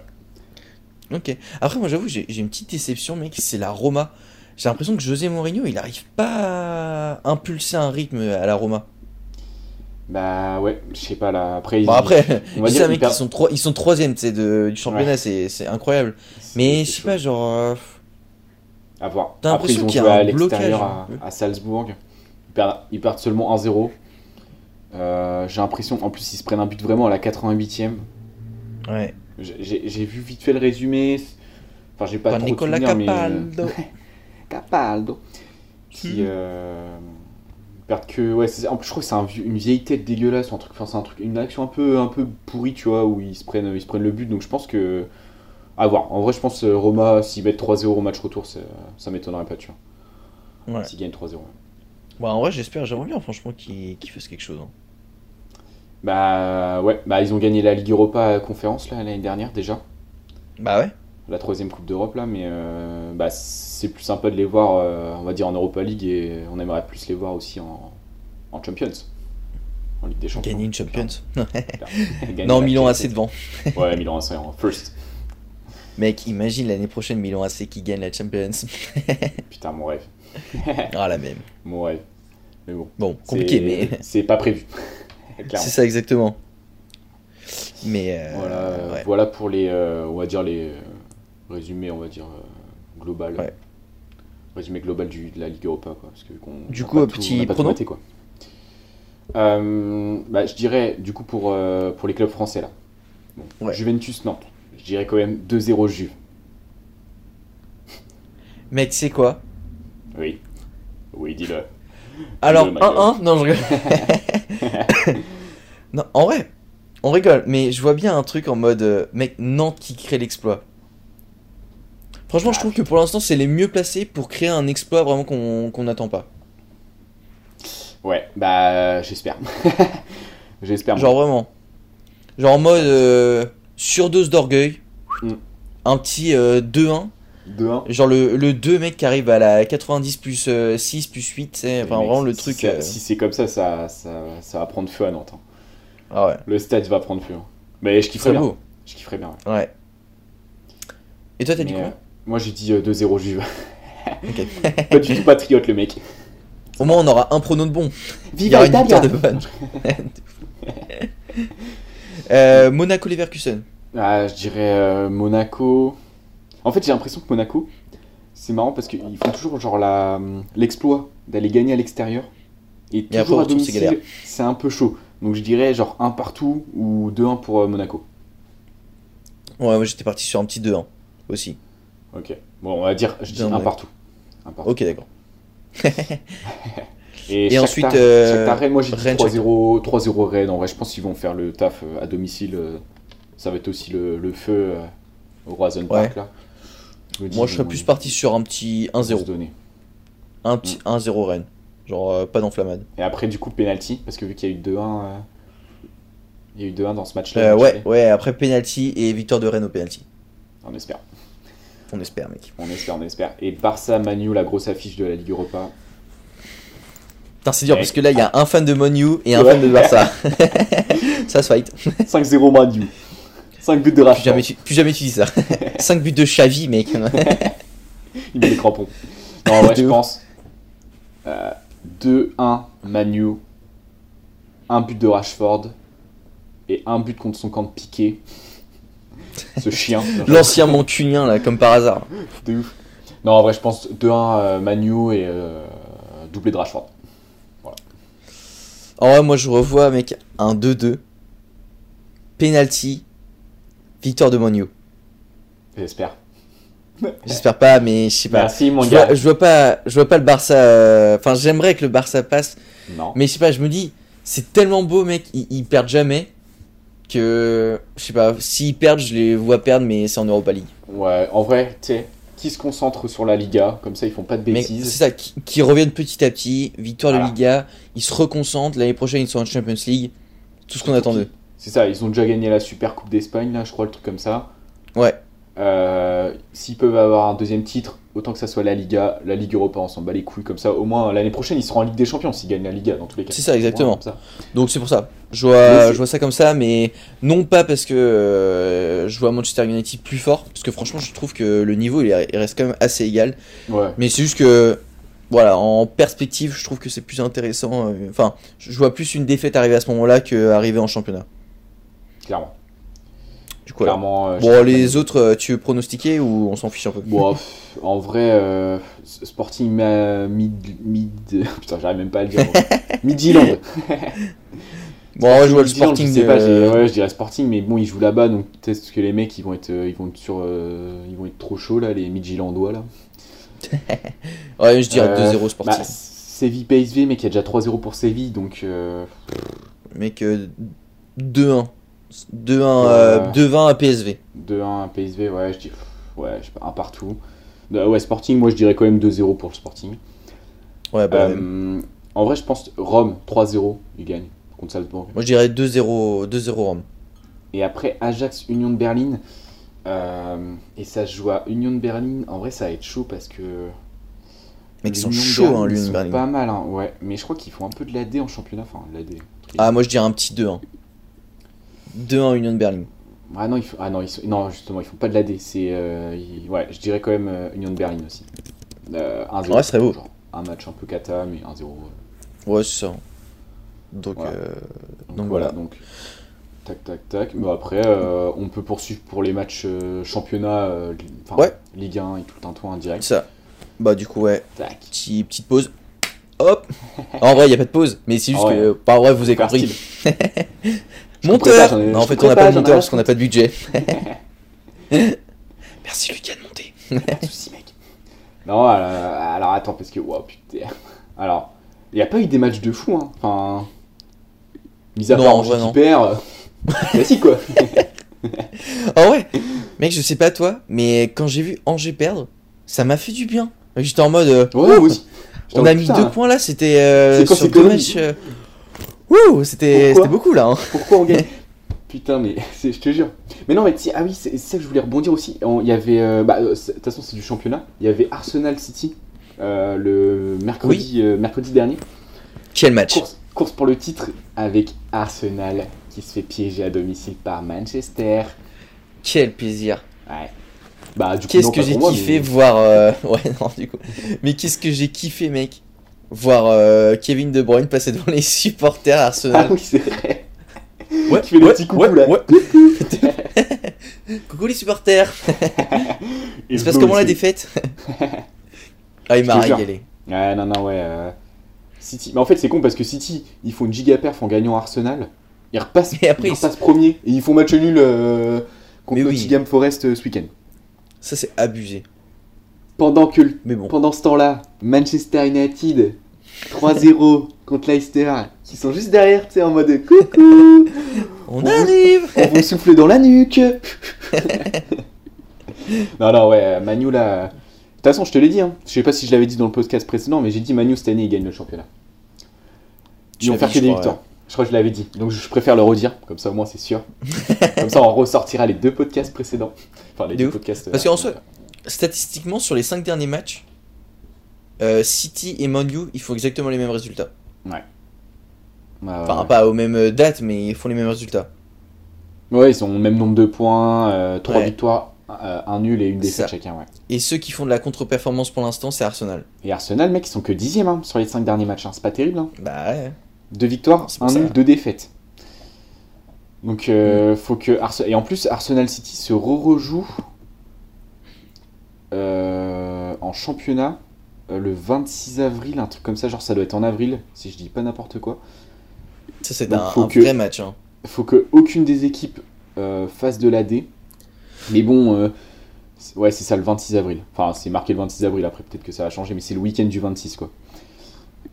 Ok. Après, moi, j'avoue, j'ai j'ai une petite déception, mec. C'est la Roma. J'ai l'impression que José Mourinho, il arrive pas à impulser un rythme à la Roma. Bah ouais, je sais pas là. Après, Bon, ils- après, on va je dire sais, qu'ils mec, ils sont, trois, ils sont troisième, de- du championnat, Ouais. c'est c'est incroyable. Mais je sais pas, genre. euh, À voir. T'as Après, ils l'impression ont qu'il y a joué un à l'extérieur à, peu. à Salzbourg. Ils perdent, ils perdent seulement 1-0. Euh, J'ai l'impression, en plus, ils se prennent un but vraiment à la 88e. Ouais. J'ai- vu vite fait le résumé. Enfin, j'ai pas trop Nicolas de souvenirs, Capaldo. mais... Capaldo. Qui euh, que... Ouais, c'est- en plus, je crois que c'est un une vieille tête dégueulasse ou un truc... Enfin, c'est un truc, une action un peu, un peu pourrie, tu vois, où ils se, prennent, ils se prennent le but. Donc, je pense que... À voir. En vrai, je pense euh, Roma, s'ils mettent 3-0 au match retour, ça m'étonnerait pas, tu vois. Ouais. S'ils gagnent 3-0. ouais. Bah, en vrai, j'espère, j'aimerais bien, franchement, qu'il qu'il fasse quelque chose. hein. Bah ouais, bah ils ont gagné la Ligue Europa conférence là l'année dernière déjà, Bah ouais. La troisième Coupe d'Europe là, mais euh, bah c'est plus sympa de les voir, euh, on va dire en Europa League et on aimerait plus les voir aussi en, en Champions, en Ligue des Champions. Gagner une Champions. Gagner non, la Milan. AC devant. Ouais, Milan AC en first. Mec, imagine l'année prochaine Milan AC qui gagne la Champions. Putain mon rêve, ah, la même. mon rêve. Mais bon, Bon, compliqué, mais c'est pas prévu. C'est ça exactement. Mais euh, Voilà, ouais. voilà pour les, euh, on va dire les résumés, on va dire euh, global. Ouais. Résumé global du, de la Ligue Europa, quoi. Parce que qu'on- Du coup, un petit on a pas tout prono maté, quoi. Euh, bah, je dirais, du coup, pour, euh, pour les clubs français, là. Bon, Ouais. Juventus, Nantes. Je dirais quand même 2-0 Juve. Mec, c'est quoi? Oui. Oui, dis-le. Alors, Dis-le, ma gueule. 1-1 Non, je rigole. non, en vrai, on rigole, mais je vois bien un truc en mode euh, mec, Nantes qui crée l'exploit. Franchement, je trouve que pour l'instant, c'est les mieux placés pour créer un exploit vraiment qu'on qu'on n'attend pas. Ouais, bah, j'espère. j'espère. moi. Genre vraiment. Genre en mode euh, surdose d'orgueil. Mm. Un petit euh, 2-1. 2-1. Genre le, le 2 mec qui arrive à la 90 plus euh, 6 plus 8, c'est enfin vraiment le si truc. euh, Si c'est comme ça, ça, ça, ça va prendre feu à Nantes. hein. Ah ouais, Le stade va prendre feu. hein. Mais je kifferais bien. beau. Je kifferais bien. ouais. Ouais. Et toi t'as dit quoi? euh, Moi j'ai dit euh, 2-0 Juve. Ok. pas du tout patriote le mec. Au moins on aura un prono de bon. Il y Viva aura une Italia victoire de bonne. euh, Monaco Leverkusen. Ah, je dirais euh, Monaco. En fait, j'ai l'impression que Monaco, c'est marrant parce qu'ils font toujours genre la l'exploit d'aller gagner à l'extérieur et Et toujours au à domicile, c'est un peu chaud. Donc je dirais genre un partout ou 2-1 pour euh, Monaco. Ouais, moi j'étais parti sur un petit 2-1 aussi. Ok. Bon, on va dire, je dis Bien, un partout. Un partout. Ok, d'accord. Et, Et Shakhtar- ensuite, euh, Shakhtar Rennes, moi j'ai dit Rennes, 3-0 3-0 Rennes. En vrai, je pense qu'ils vont faire le taf euh, à domicile. euh, Ça va être aussi le, le feu au Roison Park là. dis, Moi je serais plus parti sur un petit ils vont se 1-0. donner. Un petit 1-0 Rennes. Genre euh, pas d'enflammade. Et après, du coup, penalty, parce que vu qu'il y a eu 2-1, euh, il y a eu 2-1 dans ce match-là. Euh, ouais, ouais, après penalty et victoire de Rennes au penalty. On espère, On espère, mec. on espère, on espère. Et Barça, Manu, la grosse affiche de la Ligue Europa. Putain, c'est dur Ouais. parce que là il y a un fan de Monu et un Ouais. fan de Barça. Ça se fight. 5-0 Manu. 5 buts de Plus Rashford. jamais, tu, plus jamais tu dis ça. 5 buts de Xavi, mec. Il met les crampons. Non, en vrai, De je pense. euh, 2-1 Manu. Un but de Rashford. Et un but contre son camp de piqué. Ce chien. L'ancien mancunien là, comme par hasard. de ouf. Non, en vrai, je pense 2-1 euh, Manu et euh, doublé de Rashford. En vrai, moi je revois, mec, un 2-2. Penalty. Victoire de Monu. J'espère. J'espère pas, mais je sais pas. Merci, mon Je gars. vois, je vois pas, je vois pas le Barça. euh, Enfin, j'aimerais que le Barça passe, Non. mais je sais pas. Je me dis, c'est tellement beau, mec. Ils, ils perdent jamais que je sais pas. S'ils perdent, je les vois perdre, mais c'est en Europa League. Ouais, en vrai, tu sais, qui se concentre sur la Liga, comme ça ils font pas de Mais c'est bêtises. ça, qui, qui reviennent petit à petit. Victoire Voilà. de Liga, ils se reconcentrent. L'année prochaine, ils sont en Champions League. Tout ce qu'on attend d'eux. C'est ça, ils ont déjà gagné la Super Coupe d'Espagne, là, je crois, le truc comme ça. Ouais. Euh, S'ils peuvent avoir un deuxième titre, autant que ça soit la Liga, la Ligue Europa, on s'en bat les couilles comme ça. Au moins, l'année prochaine, ils seront en Ligue des Champions s'ils gagnent la Liga, dans tous les cas. C'est ça, exactement. Ça. Donc c'est pour ça. Je vois, c'est- je vois ça comme ça, mais non pas parce que euh, je vois Manchester United plus fort, parce que franchement je trouve que le niveau il, est- il reste quand même assez égal. Ouais, Mais c'est juste que, voilà, en perspective, je trouve que c'est plus intéressant. euh, Enfin, je vois plus une défaite arriver à ce moment-là qu'arriver en championnat. clairement. Du coup, voilà. clairement euh, Bon, les autres, euh, tu veux pronostiquer ou on s'en fiche un peu? Bon, pff, en vrai, euh, Sporting mid, mid. Putain, j'arrive même pas à le dire. Midland. Bon, vrai, je vois le Sporting. Je sais pas, j'ai- euh, ouais, je dirais Sporting, mais bon, ils jouent là-bas, donc peut-être que les mecs, ils vont être, ils vont être sur, euh, ils vont être trop chauds là, les Midgilandois là. Ouais, je dirais Euh, 2-0 Sporting. Bah, Séville PSV, mais il y a déjà 3-0 pour Séville, donc euh, Mec, euh, 2-1. 2-1 euh, Ouais. 2-20 à PSV. 2-1 PSV, ouais, je dis, ouais, je sais pas, un partout. Euh, ouais, Sporting, moi je dirais quand même 2-0 pour le Sporting. Ouais, bah, Euh, en vrai, je pense Rome 3-0, ils gagnent contre Salzbourg. Moi je dirais 2-0 2-0 Rome. Et après Ajax Union de Berlin. euh, et ça se joue à Union de Berlin. En vrai, ça va être chaud parce que. Mec, ils sont chauds, hein, ils l'Union de Berlin. Pas mal, hein, ouais. Mais je crois qu'ils font un peu de l'AD en championnat. Enfin, l'AD. Ah, moi je dirais un petit 2-1. 2-1 Union de Berlin. Ah non, ils font- ah non, ils non, justement, ils font pas de l'AD. C'est. euh, Ouais, je dirais quand même euh, Union de Berlin aussi. Euh, 1-0. Ouais, ce serait beau. genre, Un match un peu cata, mais 1-0. ouais. Ouais, c'est ça. Donc, Voilà. euh, Donc, Donc voilà, donc. Tac, tac, tac. Mais après, euh, on peut poursuivre pour les matchs euh, championnat, euh, Ouais. Ligue 1 et tout le tintouin en direct. ça. Bah, du coup, ouais. Tac. Petit, petite pause. Hop En vrai, il a pas de pause. Mais c'est juste Ah ouais. que. Bah, en vrai, vous avez compris. Monteur Non, En fait, on n'a pas, de monteur parce qu'on n'a pas de budget. Merci Lucas de monter. Pas de soucis, mec. Non, alors, alors, attends, parce que. Wow, putain. Alors, il n'y a pas eu des matchs de fou, hein. Enfin. Mis à Non, part en Angers vrai, qui non. perd. euh, Classique, quoi. Ah ouais Mec, je sais pas toi, mais quand j'ai vu Angers perdre, ça m'a fait du bien. J'étais en mode. euh, Ouais. J'étais on a mis putain, deux points là, c'était euh, sur conneries matchs. euh, Wouh, c'était beaucoup là. hein. Pourquoi on gagne Putain, mais je te jure. Mais non, mais ah oui, c'est ça que je voulais rebondir aussi. Il y avait, euh, bah, de toute façon, c'est du championnat. Il y avait Arsenal City le mercredi, mercredi dernier. Quel match course, pour le titre avec Arsenal qui se fait piéger à domicile par Manchester. Quel plaisir. Ouais. Bah, qu'est-ce que j'ai kiffé voir. Ouais, non, du coup. Mais qu'est-ce que j'ai kiffé, mec Voir Kevin De Bruyne passer devant les supporters Arsenal. Ah oui, c'est vrai. Ouais, tu fais le petit coucou là. coucou les supporters. il se passe comment la défaite? Ah, il m'a régalé. Ouais, non, non, ouais. Euh, City. Mais en fait, c'est con parce que City, ils font une giga perf en gagnant Arsenal. Ils repassent, et après, ils repassent premier et ils font match nul euh, contre Nottingham Forest euh, ce week-end. Ça, c'est abusé. Pendant que Mais bon. pendant ce temps-là, Manchester United 3-0 contre Leicester, qui sont juste derrière, tu sais, en mode coucou On, arrive On vous souffle dans la nuque Non, non, ouais, Manu là. De toute façon, je te l'ai dit, hein. je sais pas si je l'avais dit dans le podcast précédent, mais j'ai dit Manu cette année il gagne le championnat. Ils vont faire que des victoires. Je crois que je l'avais dit, donc je préfère le redire, comme ça au moins c'est sûr. comme ça on ressortira les deux podcasts précédents. Enfin, les deux podcasts. Parce qu'en euh, soi, statistiquement, sur les 5 derniers matchs, euh, City et Man U, ils font exactement les mêmes résultats. Ouais. enfin, pas aux mêmes dates, mais ils font les mêmes résultats. Ouais, ils ont le même nombre de points, 3 euh, victoires, un nul et une défaite chacun. Ouais. Et ceux qui font de la contre-performance pour l'instant, c'est Arsenal. Et Arsenal, mec, ils sont que dixième hein, sur les 5 derniers matchs. Hein. C'est pas terrible. Hein. Bah ouais. Deux victoires, un nul, deux défaites. Donc, euh, mm. faut que. Et en plus, Arsenal City se re-rejoue en championnat euh, le 26 avril, un truc comme ça, genre ça doit être en avril, si je dis pas n'importe quoi. Ça, c'est un, vrai match. Hein. Faut que aucune des équipes euh, fasse de l'AD. Mais bon, euh, ouais, c'est ça le 26 avril. Enfin, c'est marqué le 26 avril, après peut-être que ça va changer, mais c'est le week-end du 26, quoi.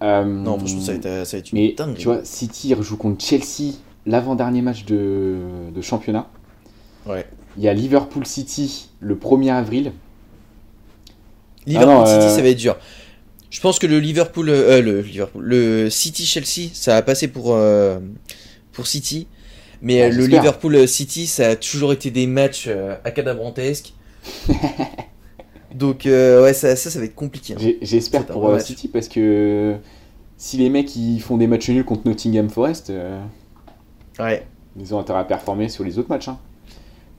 non, franchement, ça va être, ça une mais, Tu vois, City rejoue contre Chelsea l'avant-dernier match de, de championnat. Ouais. Il y a Liverpool City le 1er avril. Liverpool City, euh, ça va être dur. Je pense que le Liverpool, euh, le Liverpool, le City Chelsea, ça a passé pour euh, pour City, mais le Liverpool City, ça a toujours été des matchs à cadabrantesques. Donc ouais, ça, ça, ça, va être compliqué. Hein. J'espère pour City parce que si les mecs ils font des matchs nuls contre Nottingham Forest, ouais. ils ont intérêt à performer sur les autres matchs. Hein.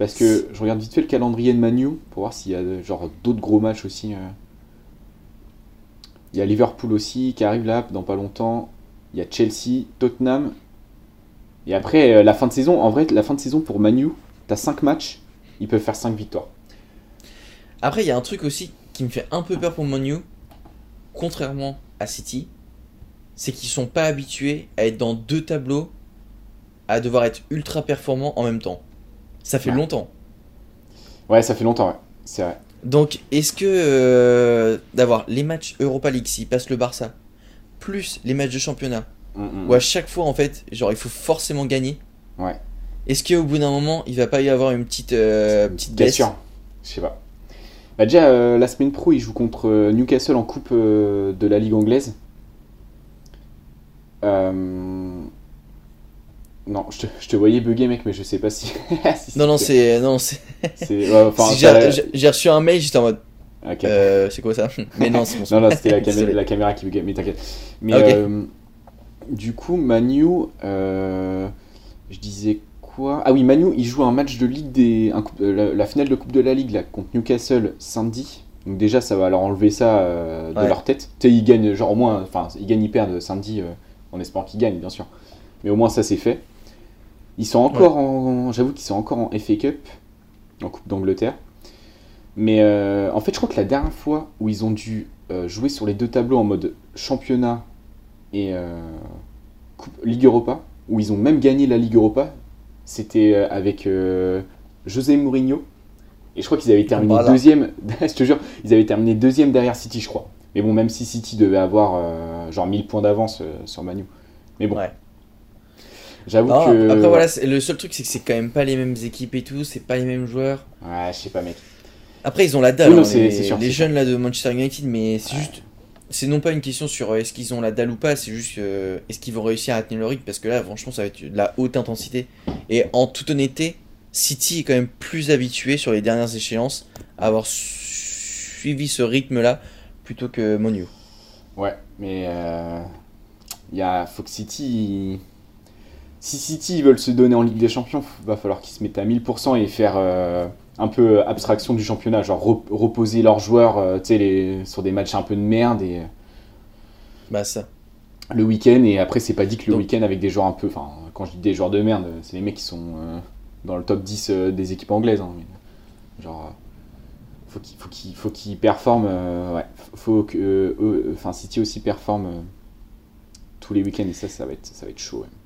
Parce que je regarde vite fait le calendrier de Manu pour voir s'il y a genre d'autres gros matchs aussi. Il y a Liverpool aussi qui arrive là dans pas longtemps. Il y a Chelsea, Tottenham. Et après, euh, la fin de saison, en vrai, la fin de saison pour Manu, t'as 5 matchs, ils peuvent faire 5 victoires. Après, il y a un truc aussi qui me fait un peu peur pour Manu, contrairement à City, c'est qu'ils sont pas habitués à être dans deux tableaux, à devoir être ultra performants en même temps. Ça fait longtemps. Ouais, ça fait longtemps, ouais. C'est vrai. Donc, est-ce que euh, d'avoir les matchs Europa League s'il passe le Barça, plus les matchs de championnat, mm, mm, où à chaque fois en fait, genre il faut forcément gagner. Ouais. Est-ce qu'au bout d'un moment, il va pas y avoir une petite euh, petite baisse? Bien sûr. Je sais pas. Bah déjà euh, la semaine pro, il joue contre Newcastle en coupe de la Ligue anglaise. Euh, non, je te, je te, voyais bugger, mec, mais je sais pas si. non, non, c'est. Non, c'est. j'ai reçu un mail, j'étais en mode. Euh, c'est quoi ça? Mais non, c'est non, non, c'était la, la, caméra qui buguait, mais t'inquiète. Mais euh, du coup, Manu, euh, je disais quoi? Ah oui, Manu, il joue un match de Ligue des. la, finale de Coupe de la Ligue là, contre Newcastle samedi. Donc déjà, ça va leur enlever ça de leur tête. Tu sais, ils gagnent, genre au moins. Enfin, ils gagnent, ils perdent samedi en espérant qu'ils gagnent, bien sûr. Mais au moins, ça c'est fait. Ils sont encore en. J'avoue qu'ils sont encore en FA Cup, en Coupe d'Angleterre. Mais euh, en fait, je crois que la dernière fois où ils ont dû euh, jouer sur les deux tableaux en mode championnat et euh, Ligue Europa, où ils ont même gagné la Ligue Europa, c'était avec José Mourinho. Et je crois qu'ils avaient terminé deuxième. je te jure, ils avaient terminé deuxième derrière City, je crois. Mais bon, même si City devait avoir genre 1000 points d'avance sur Manu. Mais bon. J'avoue que. Après, voilà, le seul truc, c'est que c'est quand même pas les mêmes équipes et tout, c'est pas les mêmes joueurs. Ouais, je sais pas, mec. Après, ils ont la dalle, hein, les, jeunes là de Manchester United, mais c'est juste. c'est non pas une question sur euh, est-ce qu'ils ont la dalle ou pas, c'est juste euh, est-ce qu'ils vont réussir à tenir le rythme parce que là, franchement, ça va être de la haute intensité. Et en toute honnêteté, City est quand même plus habitué sur les dernières échéances à avoir suivi ce rythme-là plutôt que Monu. Ouais, mais euh, il y a Fox City. Si City ils veulent se donner en Ligue des Champions, va falloir qu'ils se mettent à 1000% et faire un peu abstraction du championnat, genre reposer leurs joueurs euh, les, sur des matchs un peu de merde et. Bah ça. Le week-end, et après, c'est pas dit que le week-end avec des joueurs un peu. Enfin, quand je dis des joueurs de merde, c'est les mecs qui sont euh, dans le top 10 euh, des équipes anglaises. Hein, genre. faut qu'il faut qu'ils faut qu'ils performent. ouais, faut que. Enfin, City aussi performe tous les week-ends, et ça, ça va être, ça va être chaud. Ouais.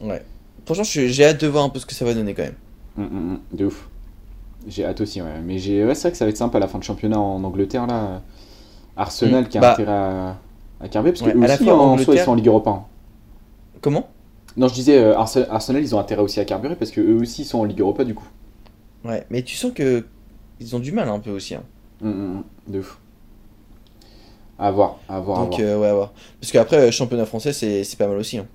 Ouais. Franchement, j'ai hâte de voir un peu ce que ça va donner quand même. Hum, hum, de ouf. J'ai hâte aussi, ouais. Mais j'ai... Ouais, c'est vrai que ça va être sympa à la fin de championnat en Angleterre, là. Arsenal mm. qui a bah, intérêt à, à carver, parce que eux aussi, en, soi, ils sont en Ligue Europa. Hein. Comment? Non, je disais, euh, Arsenal, ils ont intérêt aussi à carburer, parce que eux aussi sont en Ligue Europa, du coup. Ouais, mais tu sens que ils ont du mal un peu aussi. Hein. Mm, de fou. À voir, à voir. Donc, euh, ouais, à voir. Parce qu'après, euh, championnat français, c'est, c'est pas mal aussi. Hein.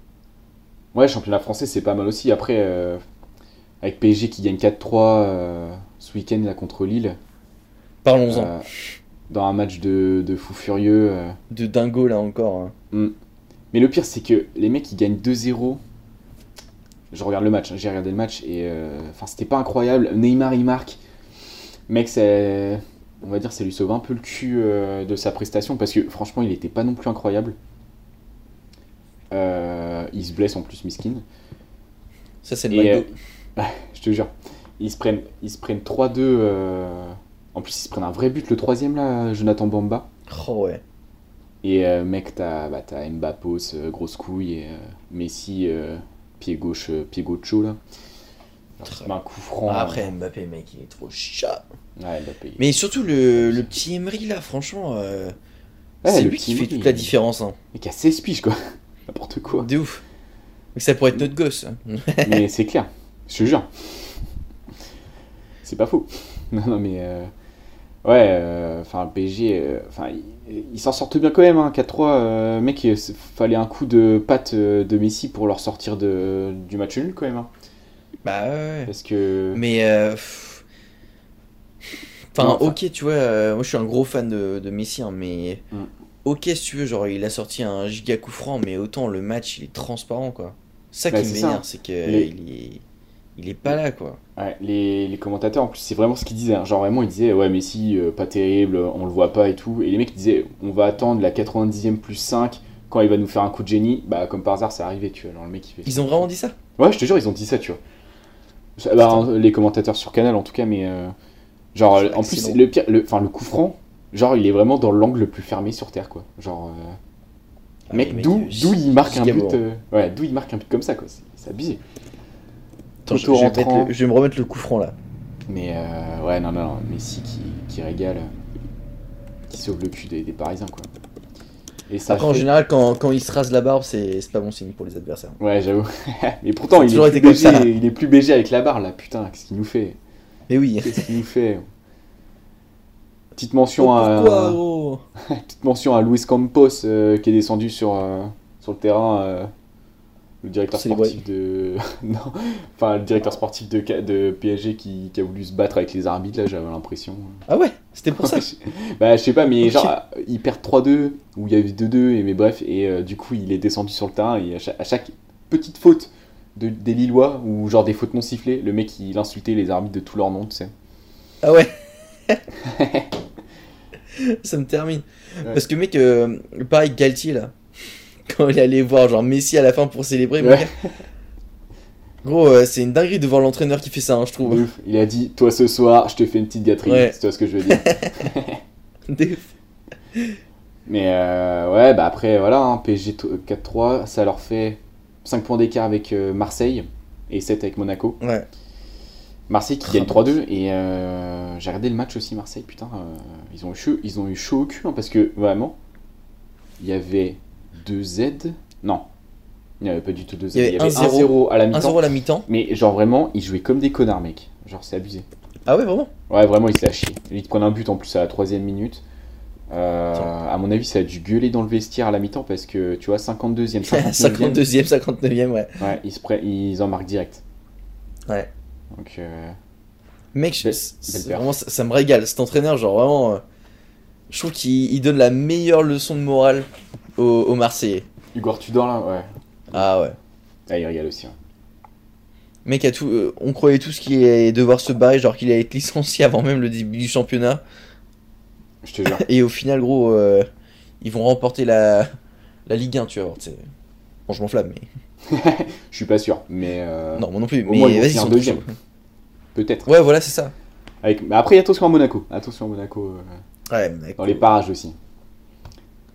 Ouais, championnat français, c'est pas mal aussi. Après, avec PSG qui gagne 4-3 ce week-end là contre Lille. Parlons-en. Euh, dans un match de, de fou furieux. Euh. De dingo là encore. Hein. Mm. Mais le pire c'est que les mecs ils gagnent 2-0. Je regarde le match, hein, j'ai regardé le match et euh, enfin c'était pas incroyable. Neymar il marque. Mec c'est on va dire ça lui sauve un peu le cul de sa prestation parce que franchement il était pas non plus incroyable. Il se blesse en plus miskin. Ça c'est le je te jure ils se prennent, ils se prennent 3-2. Euh, en plus, ils se prennent un vrai but, le troisième là, Jonathan Bamba. Oh ouais. Et euh, mec, t'as bah, Mbappos, euh, grosse couille, et Messi, pied gauche, pied gauche là. un coup franc. Ah, après, Mbappé, mec, il est trop chat. Ouais, Mbappé. Mais surtout le, le petit Emery là, franchement. c'est lui qui fait toute la différence. Hein. Mec, a 16 piges quoi. N'importe quoi. De ouf. Mais ça pourrait être notre gosse. Mais c'est clair. Je te jure. C'est pas faux. non, non, mais. Euh, ouais, euh, enfin, le PSG, euh, enfin, ils s'en sortent bien quand même, hein, 4-3. mec, il fallait un coup de patte de Messi pour leur sortir de, du match nul quand même. Hein. Bah ouais. Parce que. Mais. Enfin, ok, tu vois, moi je suis un gros fan de, de Messi, hein, mais. Mm. Ok, si tu veux, genre il a sorti un giga coup franc, mais autant le match il est transparent quoi. Ça bah, qui m'énerve, c'est qu'il est il est pas là quoi. Ouais, les, les, commentateurs en plus c'est vraiment ce qu'ils disaient, hein. genre vraiment ils disaient ouais Messi euh, pas terrible, on le voit pas et tout, et les mecs disaient on va attendre la 90e plus 5 quand il va nous faire un coup de génie, bah comme par hasard c'est arrivé tu vois, le mec il fait... Ils ont vraiment dit ça? Ouais je te jure ils ont dit ça tu vois. Bah, les commentateurs sur Canal en tout cas mais euh, genre en plus le pire, le, enfin le coup franc, genre il est vraiment dans l'angle le plus fermé sur terre quoi, genre... Euh, ah, mec, d'où il marque un but, ouais d'où il marque un but comme ça quoi, c'est abusé je, vais me remettre le coup franc là. Mais euh, ouais, non, non, non, Messi qui, qui régale, qui sauve le cul des, Parisiens, quoi. Et ça Après, en général, quand, quand il se rase la barbe, c'est pas bon signe pour les adversaires. Ouais, j'avoue. Mais pourtant, il est, BG, il est plus BG avec la barre, là, putain, qu'est-ce qu'il nous fait? Mais oui. Qu'est-ce qu'il nous fait? Petite mention oh, à. Petite mention à Luis Campos euh, qui est descendu sur, euh, sur le terrain le directeur sportif de non enfin le directeur sportif de, de PSG qui, qui, a voulu se battre avec les arbitres là j'avais l'impression. Ah ouais c'était pour ça. Bah je sais pas mais genre il perd 3-2 ou il y a eu 2-2 et mais bref et euh, du coup il est descendu sur le terrain et à chaque, petite faute de, des Lillois ou genre des fautes non sifflées le mec il insultait les arbitres de tout leur nom tu sais. Ah ouais ça me termine parce que mec euh, pareil Galtier là quand il allait voir genre Messi à la fin pour célébrer. Gros, euh, c'est une dinguerie de voir l'entraîneur qui fait ça, hein, je trouve. Il a dit, toi ce soir, je te fais une petite gâterie. C'est toi ce que je veux dire. Mais euh, ouais, bah après, voilà, hein, PSG 4-3, ça leur fait 5 points d'écart avec euh, Marseille et 7 avec Monaco. Ouais. Marseille qui gagne 3-2 et j'ai regardé le match aussi, Marseille, putain, ils, ont eu chaud, ils ont eu chaud au cul hein, parce que vraiment, il y avait 2Z. Non. Il n'y avait pas du tout 2Z. Il y avait, 1-0 à la mi-temps. à la mi-temps. Mais genre vraiment, ils jouaient comme des connards, mec. Genre, c'est abusé. Ah ouais, vraiment? Ouais, vraiment, il s'est haché. Il te prenait un but en plus à la troisième minute. Euh, à mon avis, ça a dû gueuler dans le vestiaire à la mi-temps parce que tu vois, 52e, 59e. 52e, 59e, ouais. Ouais, ils, se ils en marquent direct. Ouais. Donc, euh, Mec, je- vraiment, ça, ça me régale. Cet entraîneur, genre vraiment, euh, je trouve qu'il il donne la meilleure leçon de morale aux, aux Marseillais. Hugo Tudor là, ouais. Ah ouais. Ah, il régale aussi. hein. Mec, à tout, euh, on croyait tous qu'il allait devoir se barrer, genre qu'il allait être licencié avant même le début du championnat. Je te jure. Et au final, gros, ils vont remporter la, la Ligue 1, tu vois. Bon, je m'enflamme, mais. Je suis pas sûr, mais. euh, Non, moi non plus. Au mais moins, ils vont deuxième. Peut-être. Ouais, voilà, c'est ça. Avec... Mais après, attention à Monaco. Attention à Monaco. euh, Ouais. Dans les parages aussi.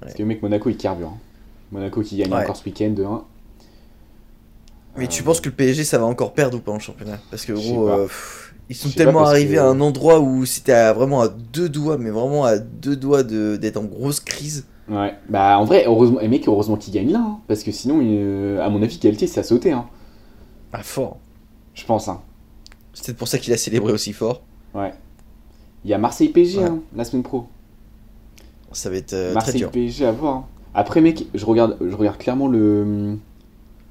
Parce que mec, Monaco il carbure. hein. Monaco qui gagne Ouais. encore ce week-end de 1. Mais tu penses que le PSG ça va encore perdre ou pas en championnat? Parce que gros, euh, pff, ils sont tellement arrivés que- à un endroit où c'était vraiment à deux doigts, mais vraiment à deux doigts de- d'être en grosse crise. Ouais. Bah en vrai, heureusement, et mec, heureusement qu'il gagne là. hein, parce que sinon, euh, à mon avis, Galtier ça a sauté. Hein, Ah, fort. je pense. Hein. C'est peut-être pour ça qu'il a célébré aussi fort. Ouais. Il y a Marseille Ouais. hein, la semaine pro. Ça va être euh, très Marseille dur. PSG à voir. hein. Après, mec, je regarde, je regarde clairement le.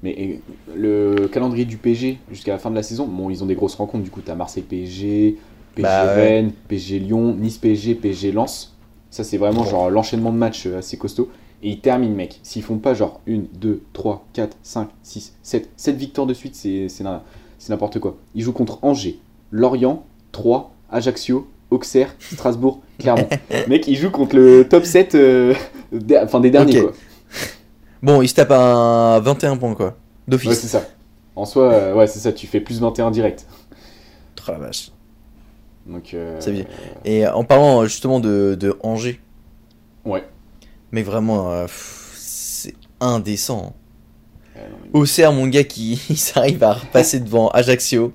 Mais le calendrier du PSG jusqu'à la fin de la saison, bon, ils ont des grosses rencontres. Du coup, t'as Marseille PSG, PSG Bah ouais. Rennes, PSG Lyon, Nice PSG, PSG Lens. Ça, c'est vraiment Oh. genre l'enchaînement de matchs euh, assez costaud. Et ils terminent, mec. S'ils font pas genre 1, 2, 3, 4, 5, 6, 7, 7 victoires de suite, c'est n'importe quoi. Ils jouent contre Angers, Lorient, Troyes, Ajaccio, Auxerre, Strasbourg, Clermont. mec, ils jouent contre le top 7 euh, enfin, des derniers, quoi. Bon, il se tape un 21 points quoi. Ouais, D'office. c'est ça. En soi, euh, ouais, c'est ça, tu fais plus 21 direct. Oh la vache. Donc, euh, bien. Et en parlant euh, justement de, de Angers, Ouais. mais vraiment, euh, c'est indécent. Euh, mais- Auxerre, mon gars, qui s'arrive à repasser devant Ajaccio.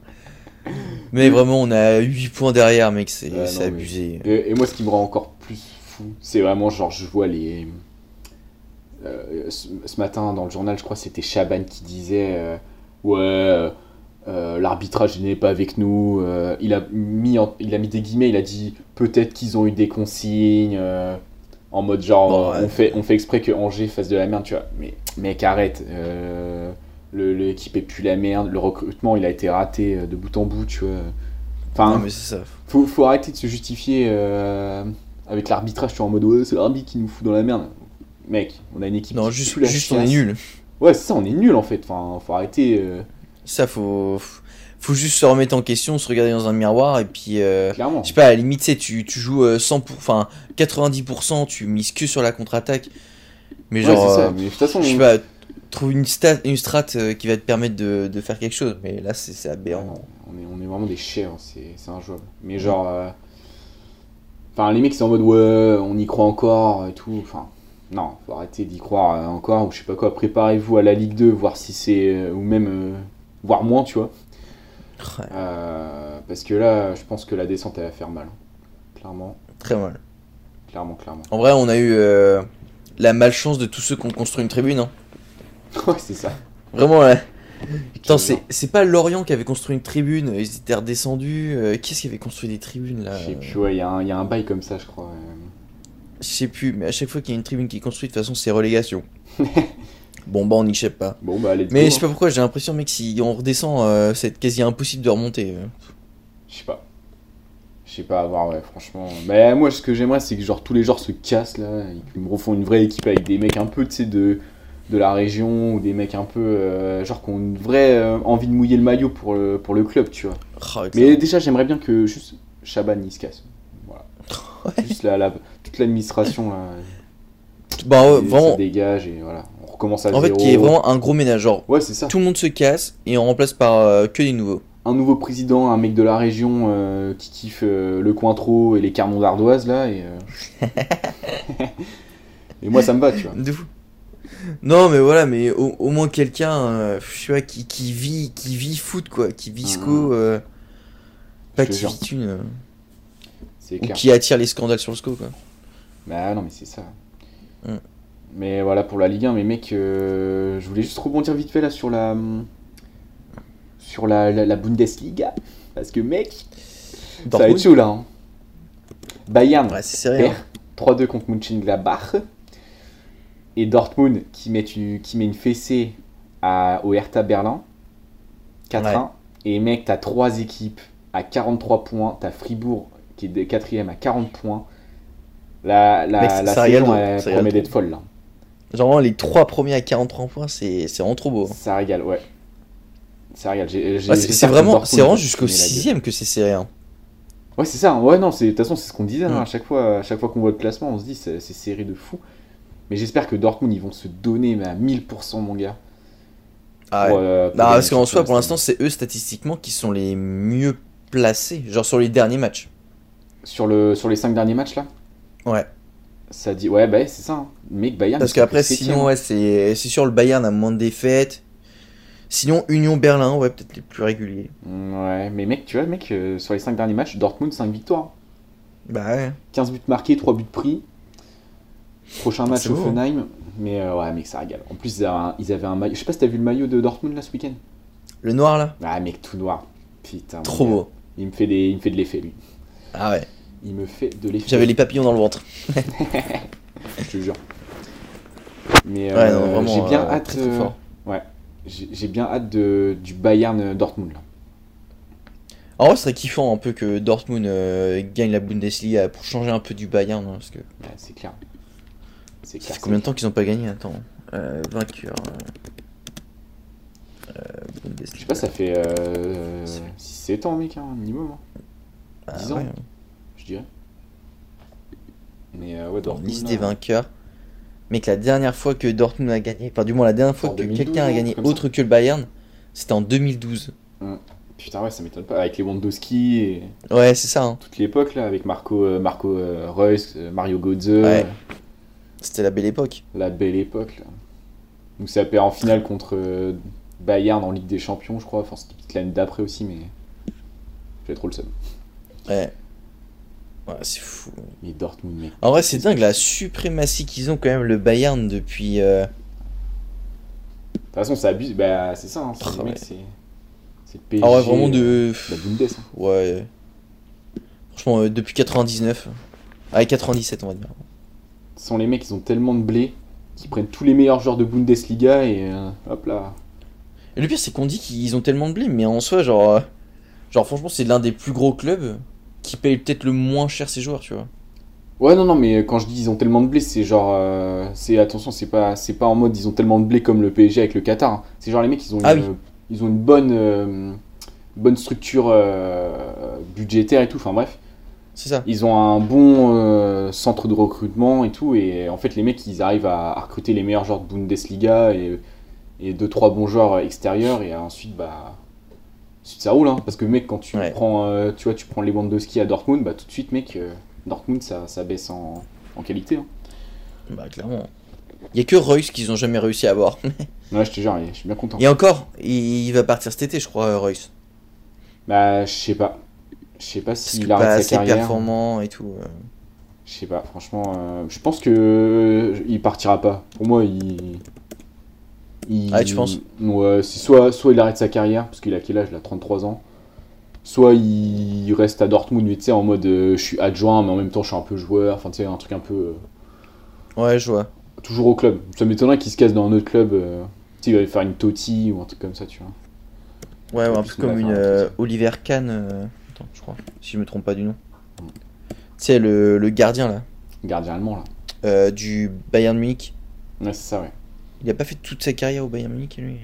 Mais vraiment, on a 8 points derrière, mec, c'est abusé. Et, et moi, ce qui me rend encore plus fou, c'est vraiment genre, je vois les. euh, ce, ce matin, dans le journal, je crois c'était Chaban qui disait euh, Ouais, euh, l'arbitrage n'est pas avec nous. euh, il, a mis en- il a mis des guillemets, il a dit Peut-être qu'ils ont eu des consignes. euh, en mode genre, Bon, ouais. on, fait, on fait exprès que Angers fasse de la merde, tu vois. Mais mec, arrête. euh, L'équipe est plus la merde. Le recrutement, il a été raté de bout en bout, tu vois. Enfin, Non, mais c'est ça. faut, faut arrêter de se justifier avec l'arbitrage, tu vois, en mode ouais, c'est l'arbitre qui nous fout dans la merde. Mec, on a une équipe Non, qui juste, la juste on est nul. Ouais, c'est ça, on est nul en fait. Enfin, faut arrêter. Euh, Ça, faut, faut juste se remettre en question, se regarder dans un miroir et puis. euh, clairement. Je sais pas, à la limite, sais, tu, tu joues euh, 100%, pour- enfin 90%, tu mises que sur la contre-attaque. Mais Ouais, genre, c'est ça. euh, Mais de toute façon, je sais on- pas, trouve une stat, une strat euh, qui va te permettre de, de faire quelque chose. Mais là, c'est c'est aberrant. on, est, on est vraiment des chiens, hein, c'est c'est injouable. Mais genre. euh, Enfin, les mecs, c'est en mode ouais, on y croit encore et tout. Enfin, non, faut arrêter d'y croire euh, encore ou je sais pas quoi. Préparez-vous à la Ligue 2, voir si c'est. euh, ou même. euh, voir moins, tu vois. Ouais, Euh, parce que là, je pense que la descente, elle va faire mal. Clairement, très mal. clairement, clairement. En vrai, on a eu euh, la malchance de tous ceux qui ont construit une tribune. Hein. Ouais, c'est ça. Vraiment, te c'est c'est pas Lorient qui avait construit une tribune, ils étaient redescendus. euh, Qui est-ce qui avait construit des tribunes là Je sais plus, ouais, il y, a un- il y a un bail comme ça, je crois. euh. Je sais plus, mais à chaque fois qu'il y a une tribune qui est construite, de toute façon, c'est relégation. bon, bah, on n'y échappe pas. Bon, bah, allez, Mais je sais pas pourquoi, j'ai l'impression, mec, si on redescend, euh, c'est quasi impossible de remonter. euh. Je sais pas. Je sais pas, à voir, ouais, franchement. Mais moi, ce que j'aimerais, c'est que genre tous les joueurs se cassent là, et qu'ils me refont une vraie équipe avec des mecs un peu, tu sais, de, de la région, ou des mecs un peu, euh, genre, qui ont une vraie euh, envie de mouiller le maillot pour le, pour le club, tu vois. Ah, Mais déjà, j'aimerais bien que juste Chaban il se casse. Voilà. Juste la, la- toute l'administration là. Bah, ouais, vraiment, Ça dégage et voilà. On recommence à en fait, zéro. qui est vraiment un gros ménage. Genre, Ouais, c'est ça. tout le monde se casse et on remplace par euh, que des nouveaux. un nouveau président, un mec de la région euh, qui kiffe euh, le Cointreau et les Carmons d'Ardoise là et, euh, et moi ça me va tu vois. De fou. Non, mais voilà, mais au, au moins quelqu'un, je sais pas, qui, qui vit, qui vit foot, quoi, qui vit SCO, euh, pas qui vit C'est ou clair. qui attire les scandales sur le SCO, quoi. Bah non mais c'est ça. Mm. Mais voilà pour la Ligue 1 mais mec euh, je voulais juste rebondir vite fait là sur la sur la, la, la Bundesliga parce que mec ça va être chaud là. hein. Bayern Ouais, perd 3-2 contre Mönchengladbach. Et Dortmund qui met, une, qui met une fessée à, au Hertha Berlin. 4-1. Et mec, t'as trois équipes à 43 points. T'as Fribourg qui est quatrième à 40 points. La, la, la saison, elle promet d'être folle là. Genre vraiment, les trois premiers à 43 points, c'est vraiment trop beau. hein. Ça régale, ouais. Ça régale. C'est vraiment, vraiment jusqu'au se tourner la gueule. sixième que c'est serré. hein. Ouais, c'est ça. Ouais, non, c'est- de toute façon, c'est ce qu'on disait. hein, Mm. à chaque fois, à chaque fois qu'on voit le classement, on se dit c'est c'est serré de fou. Mais j'espère que Dortmund, ils vont se donner mais à 1000%, mon gars. Ah pour, ouais. euh, pour Non, parce qu'en soi, pour l'instant, c'est eux statistiquement qui sont les mieux placés. Genre sur les derniers matchs. Sur, le, sur les 5 derniers matchs, là, Ouais. ça dit. Ouais, bah, c'est ça. hein. Mec, Bayern. Parce qu'après, que sinon, ouais, c'est sûr, le Bayern a moins de défaites. Sinon, Union Berlin, ouais, peut-être les plus réguliers. Mm, Ouais, mais mec, tu vois, mec, euh, sur les 5 derniers matchs, Dortmund, 5 victoires. Bah ouais. 15 buts marqués, 3 buts pris. Prochain match C'est beau, hein. Offenheim. Mais euh, ouais, mec, ça régale. En plus, ils avaient un, ils avaient un maillot. Je sais pas si t'as vu le maillot de Dortmund là ce week-end. Le noir là? Ah, mec, tout noir. Putain. Trop beau. Il me fait, des, il me fait de l'effet, lui. Ah ouais. Il me fait de l'effet. J'avais les papillons dans le ventre. Je te jure. Mais Ouais, euh, j'ai bien euh, hâte. très, très euh, fort. J'ai j'ai bien hâte de, du Bayern Dortmund là. En vrai, ce serait kiffant un peu que Dortmund euh, gagne la Bundesliga pour changer un peu du Bayern. hein, parce que Ouais, c'est clair. C'est ça clair. fait combien de temps qu'ils ont pas gagné Attends. Vainqueur. Bundesliga. Je sais pas, ça fait euh, C'est- 6-7 ans, mec, hein, minimum, hein, Ah, 10 ans. ouais. Je dirais. Mais euh, ouais, Dortmund. liste des vainqueurs. Mec, la dernière fois que Dortmund a gagné, enfin du moins la dernière fois En que 2012, quelqu'un a gagné ça. autre que le Bayern, c'était en 2012. Putain, ouais, ça m'étonne pas. Avec les Wondowski et Ouais, c'est ça. hein. toute l'époque là, avec Marco, euh, Marco euh, Reus, euh, Mario Götze, Ouais. C'était la belle époque. la belle époque là. Donc ça perd en finale contre Bayern en Ligue des Champions, je crois. Enfin, c'était l'année d'après aussi, mais j'ai trop le seum. Ouais. Ouais, c'est fou. Mais Dortmund, mec. En vrai, c'est dingue la suprématie qu'ils ont quand même le Bayern depuis. euh, De toute façon, ça abuse. Bah, c'est ça. Hein, c'est Ah, ouais. le PSG. Ah ouais, vraiment euh, de. La Bundes. hein. Ouais. Franchement, euh, depuis 99. Ah, 97, on va dire. Ce sont les mecs, ils ont tellement de blé qu'ils prennent tous les meilleurs joueurs de Bundesliga et euh, hop là. Et le pire, c'est qu'on dit qu'ils ont tellement de blé, mais en soi, genre. euh, Genre, franchement, c'est l'un des plus gros clubs qui paye peut-être le moins cher ses joueurs, tu vois. Ouais, non, non, mais quand je dis ils ont tellement de blé, c'est genre. euh, c'est attention, c'est pas, c'est pas en mode ils ont tellement de blé comme le PSG avec le Qatar. hein. C'est genre les mecs, ils ont, Ah une, oui. ils ont une bonne, euh, bonne structure euh, budgétaire et tout. Enfin bref, C'est ça. ils ont un bon euh, centre de recrutement et tout. Et en fait, les mecs, ils arrivent à, à recruter les meilleurs joueurs de Bundesliga et, et deux, trois bons joueurs extérieurs. Et ensuite, bah. Ça roule, hein, parce que mec, quand tu Ouais. prends, euh, tu vois, tu prends Lewandowski à Dortmund, bah tout de suite, mec, euh, Dortmund, ça, ça baisse en, en qualité. hein. Bah, clairement. Il y a que Reus qu'ils ont jamais réussi à avoir. Ouais, je te jure, je suis bien content. Et encore, il va partir cet été, je crois, Reus. Bah, je sais pas. Je sais pas s'il pas arrête assez sa carrière. performant et tout. euh. Je sais pas, franchement, euh, je pense que euh, il partira pas. Pour moi, il. Il- Ah, tu penses? Ouais, soit, soit il arrête sa carrière, parce qu'il a quel âge Il a 33 ans. Soit il reste à Dortmund, mais tu sais, en mode euh, je suis adjoint, mais en même temps je suis un peu joueur. Enfin, tu sais, un truc un peu. euh, Ouais, je vois. toujours au club. Ça m'étonnerait qu'il se casse dans un autre club. euh, tu sais, il va faire une Totti ou un truc comme ça, tu vois. Ouais, ouais, un peu me comme une. Oliver Kahn. Attends, je crois. Si je me trompe pas du nom. Tu sais, le, le gardien là. Gardien allemand, là. du Bayern Munich. Ouais, c'est ça, ouais. Il a pas fait toute sa carrière au Bayern Munich, lui.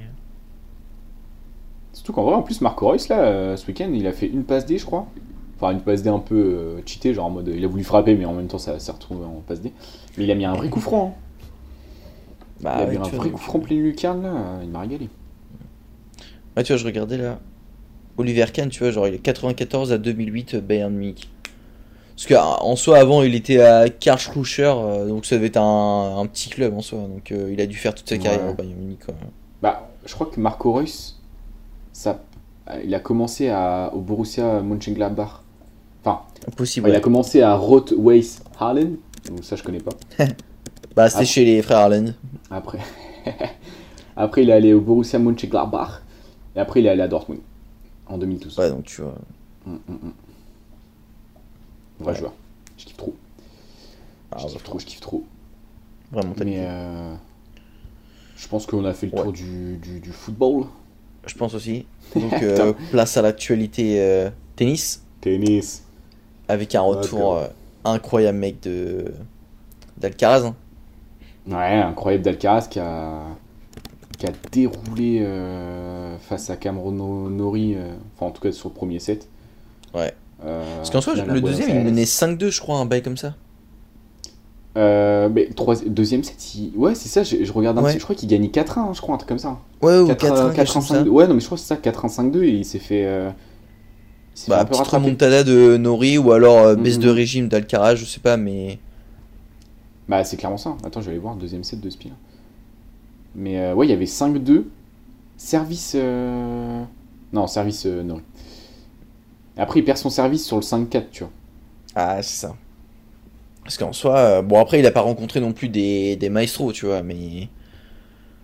Surtout qu'en vrai, en plus, Marco Reus, là, euh, ce week-end, il a fait une passe D, je crois. Enfin, une passe D un peu euh, cheatée, genre en mode. Il a voulu frapper, mais en même temps, ça s'est retrouvé en passe D. Mais il a mis un vrai coup franc. hein. Bah, il a ouais, mis un vrai coup franc plein lucarne, là. euh, Il m'a régalé. Ouais, tu vois, je regardais là. Oliver Kahn, tu vois, genre il est 94 à 2008 euh, Bayern Munich. Parce qu'en soi, avant, il était à Karlsruher, euh, donc ça devait être un, un petit club en soi. Donc euh, il a dû faire toute sa carrière Ouais. au Bayern Munich. Quoi. Bah, je crois que Marco Reus, ça, il a commencé à, au Borussia Mönchengladbach. Enfin, Impossible. il a commencé à Rot-Weiss Harlen. Donc ça, je connais pas. Bah, c'était chez les frères Haaland. Après, après il est allé au Borussia Mönchengladbach. Et après, il est allé à Dortmund. En 2012. Ouais, donc tu vois. mm, mm. Vrai joueur. Je kiffe trop. Ah, je kiffe trop, je kiffe trop. Vraiment, Mais euh, je pense qu'on a fait le tour du, du, football. Je pense aussi. Donc, euh, place à l'actualité euh, tennis. Tennis. Avec un retour incroyable, mec, de d'Alcaraz. Hein. Ouais, incroyable d'Alcaraz qui a, qui a déroulé face à Cameron Nori, enfin en tout cas sur le premier set. Ouais. Parce qu'en soi, le deuxième, il menait 5-2, je crois, un bail comme ça. Euh, mais deuxième set, ouais, c'est ça, je, regarde un petit, je crois qu'il gagnait 4-1, hein, je crois, un truc comme ça. Ouais, ou 4-1, 5 2 Ouais, non, mais je crois que c'est ça, 4-1, 5-2, et il s'est fait. Euh, il bah, petite remontada de Nori, ou alors euh, baisse de régime d'Alcaraz, je sais pas, mais. Bah, c'est clairement ça. Attends, je vais aller voir, deuxième set de Spiel. Mais euh, ouais, il y avait 5-2, service. Euh, non, service Nori. Après, il perd son service sur le 5-4, tu vois. Ah, c'est ça. Parce qu'en soi, euh, bon après il a pas rencontré non plus des, des maestros, tu vois, mais...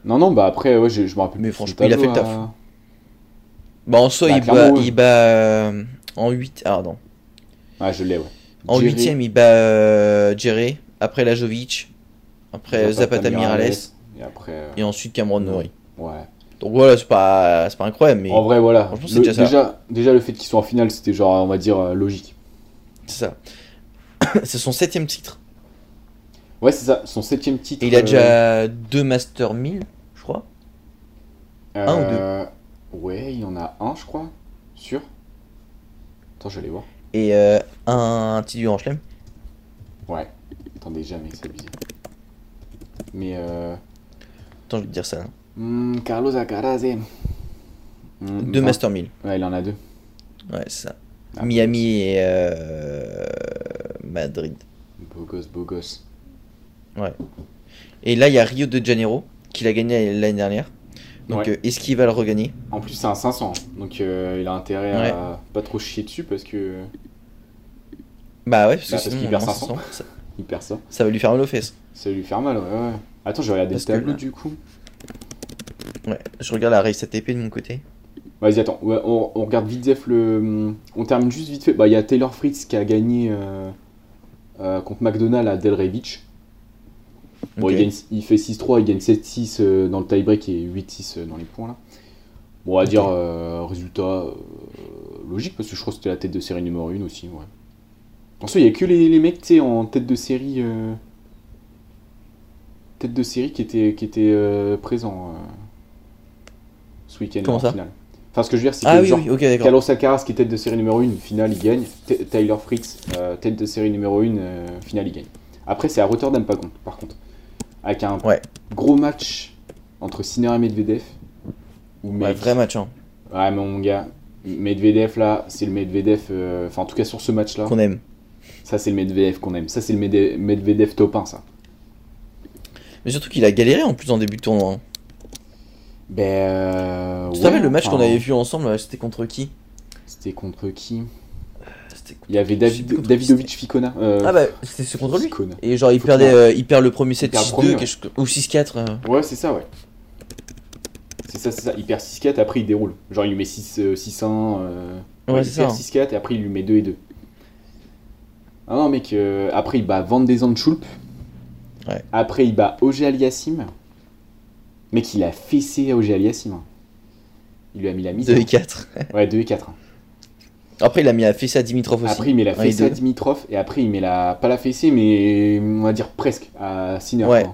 Non, non, bah après, ouais, je, me rappelle Mais franchement, il a fait le taf. Bah en soi, bah, il, bat, il bat euh, en 8... Ah non. Ah, je l'ai, ouais. En 8 il bat euh, Jerry, après Lajovic, après Zapata, Mirales, et, après, et ensuite Cameron Nori. Ouais. Donc voilà, c'est pas, pas incroyable, mais... En vrai, voilà. déjà, déjà, déjà, le fait qu'ils soient en finale, c'était genre, on va dire, logique. C'est ça. c'est son septième titre. Ouais, c'est ça, son septième titre. Et il a déjà euh, deux Master 1000, je crois. Un ou deux euh, Ouais, il y en a un, je crois. Sûr. Attends, je vais aller voir. Et euh, un du Grand Chelem Ouais. Attendez, jamais, c'est bizarre. Mais euh... Attends, je vais te dire ça. Hein. Hmm, Carlos Alcaraz. Hmm, deux Master 1000. Ouais, il en a deux. Ouais, c'est ça. Ah, Miami et euh, Madrid. Beau gosse, beau gosse. Ouais. Et là, il y a Rio de Janeiro, qu'il a gagné l'année dernière. Donc, euh, est-ce qu'il va le regagner? En plus, c'est un 500. Donc, euh, il a intérêt à pas trop chier dessus parce que. Bah ouais, parce, bah, qu'il perd 500. ça... Il perd ça. Ça va lui faire mal aux fesses. Ça va lui faire mal, ouais. ouais. Attends, je vais regarder le tableau du coup. Ouais, je regarde la race ATP de mon côté. Vas-y, attends, on, regarde vite le. On termine juste vite fait. Bah, il y a Taylor Fritz qui a gagné euh, euh, contre McDonald à Delray Beach. Bon, il, il, fait 6-3, il gagne 7-6 euh, dans le tie-break et 8-6 dans les points là. Bon, on va dire résultat logique parce que je crois que c'était la tête de série numéro 1 aussi. Ouais. Il n'y a que les, les mecs en tête de série. Tête de série qui étaient, qui étaient présents ce week-end en finale. Enfin, ce que je veux dire, c'est ah que genre, Carlos Alcaraz, qui est tête de série numéro 1, finale, il gagne. Tyler Fritz, euh, tête de série numéro 1, euh, finale, il gagne. Après, c'est à Rotterdam, pas contre, par contre. Avec un gros match entre Sinner et Medvedev. ouais, vrai match, hein. Ouais, mon gars, Medvedev, là, c'est le Medvedev. Euh, enfin, en tout cas, sur ce match-là. Qu'on aime. Ça, c'est le Medvedev qu'on aime. Ça, c'est le Medvedev top 1, ça. Mais surtout qu'il a galéré en plus en début de tournoi. Hein. Ben. Euh, tu ouais, le match qu'on avait vu ensemble, c'était contre qui? C'était contre qui? Il y avait David, Davidovic Ficona. Euh, ah bah c'était contre lui. Et genre il perdait, euh, il perd le premier 7 6-2 ou 6-4. Euh. Ouais c'est ça ouais. C'est ça c'est ça. Il perd 6-4 après il déroule. Genre il lui met 6 6-1. ouais, il perd 6-4 hein. et après il lui met 2 et 2. Ah non mec après il bat Van Dezen Schulp. Ouais. Après il bat Ogé Aliassim. Mec, il a fessé OG Aliassim. Hein. Il lui a mis la mise. 2 et 4. ouais, 2 et 4. Après, il a mis la fessée à Dimitrov aussi. Après, il met la fessée à Dimitrov. Et après, il met la. Pas la fessée, mais on va dire presque à Sinner. Ouais.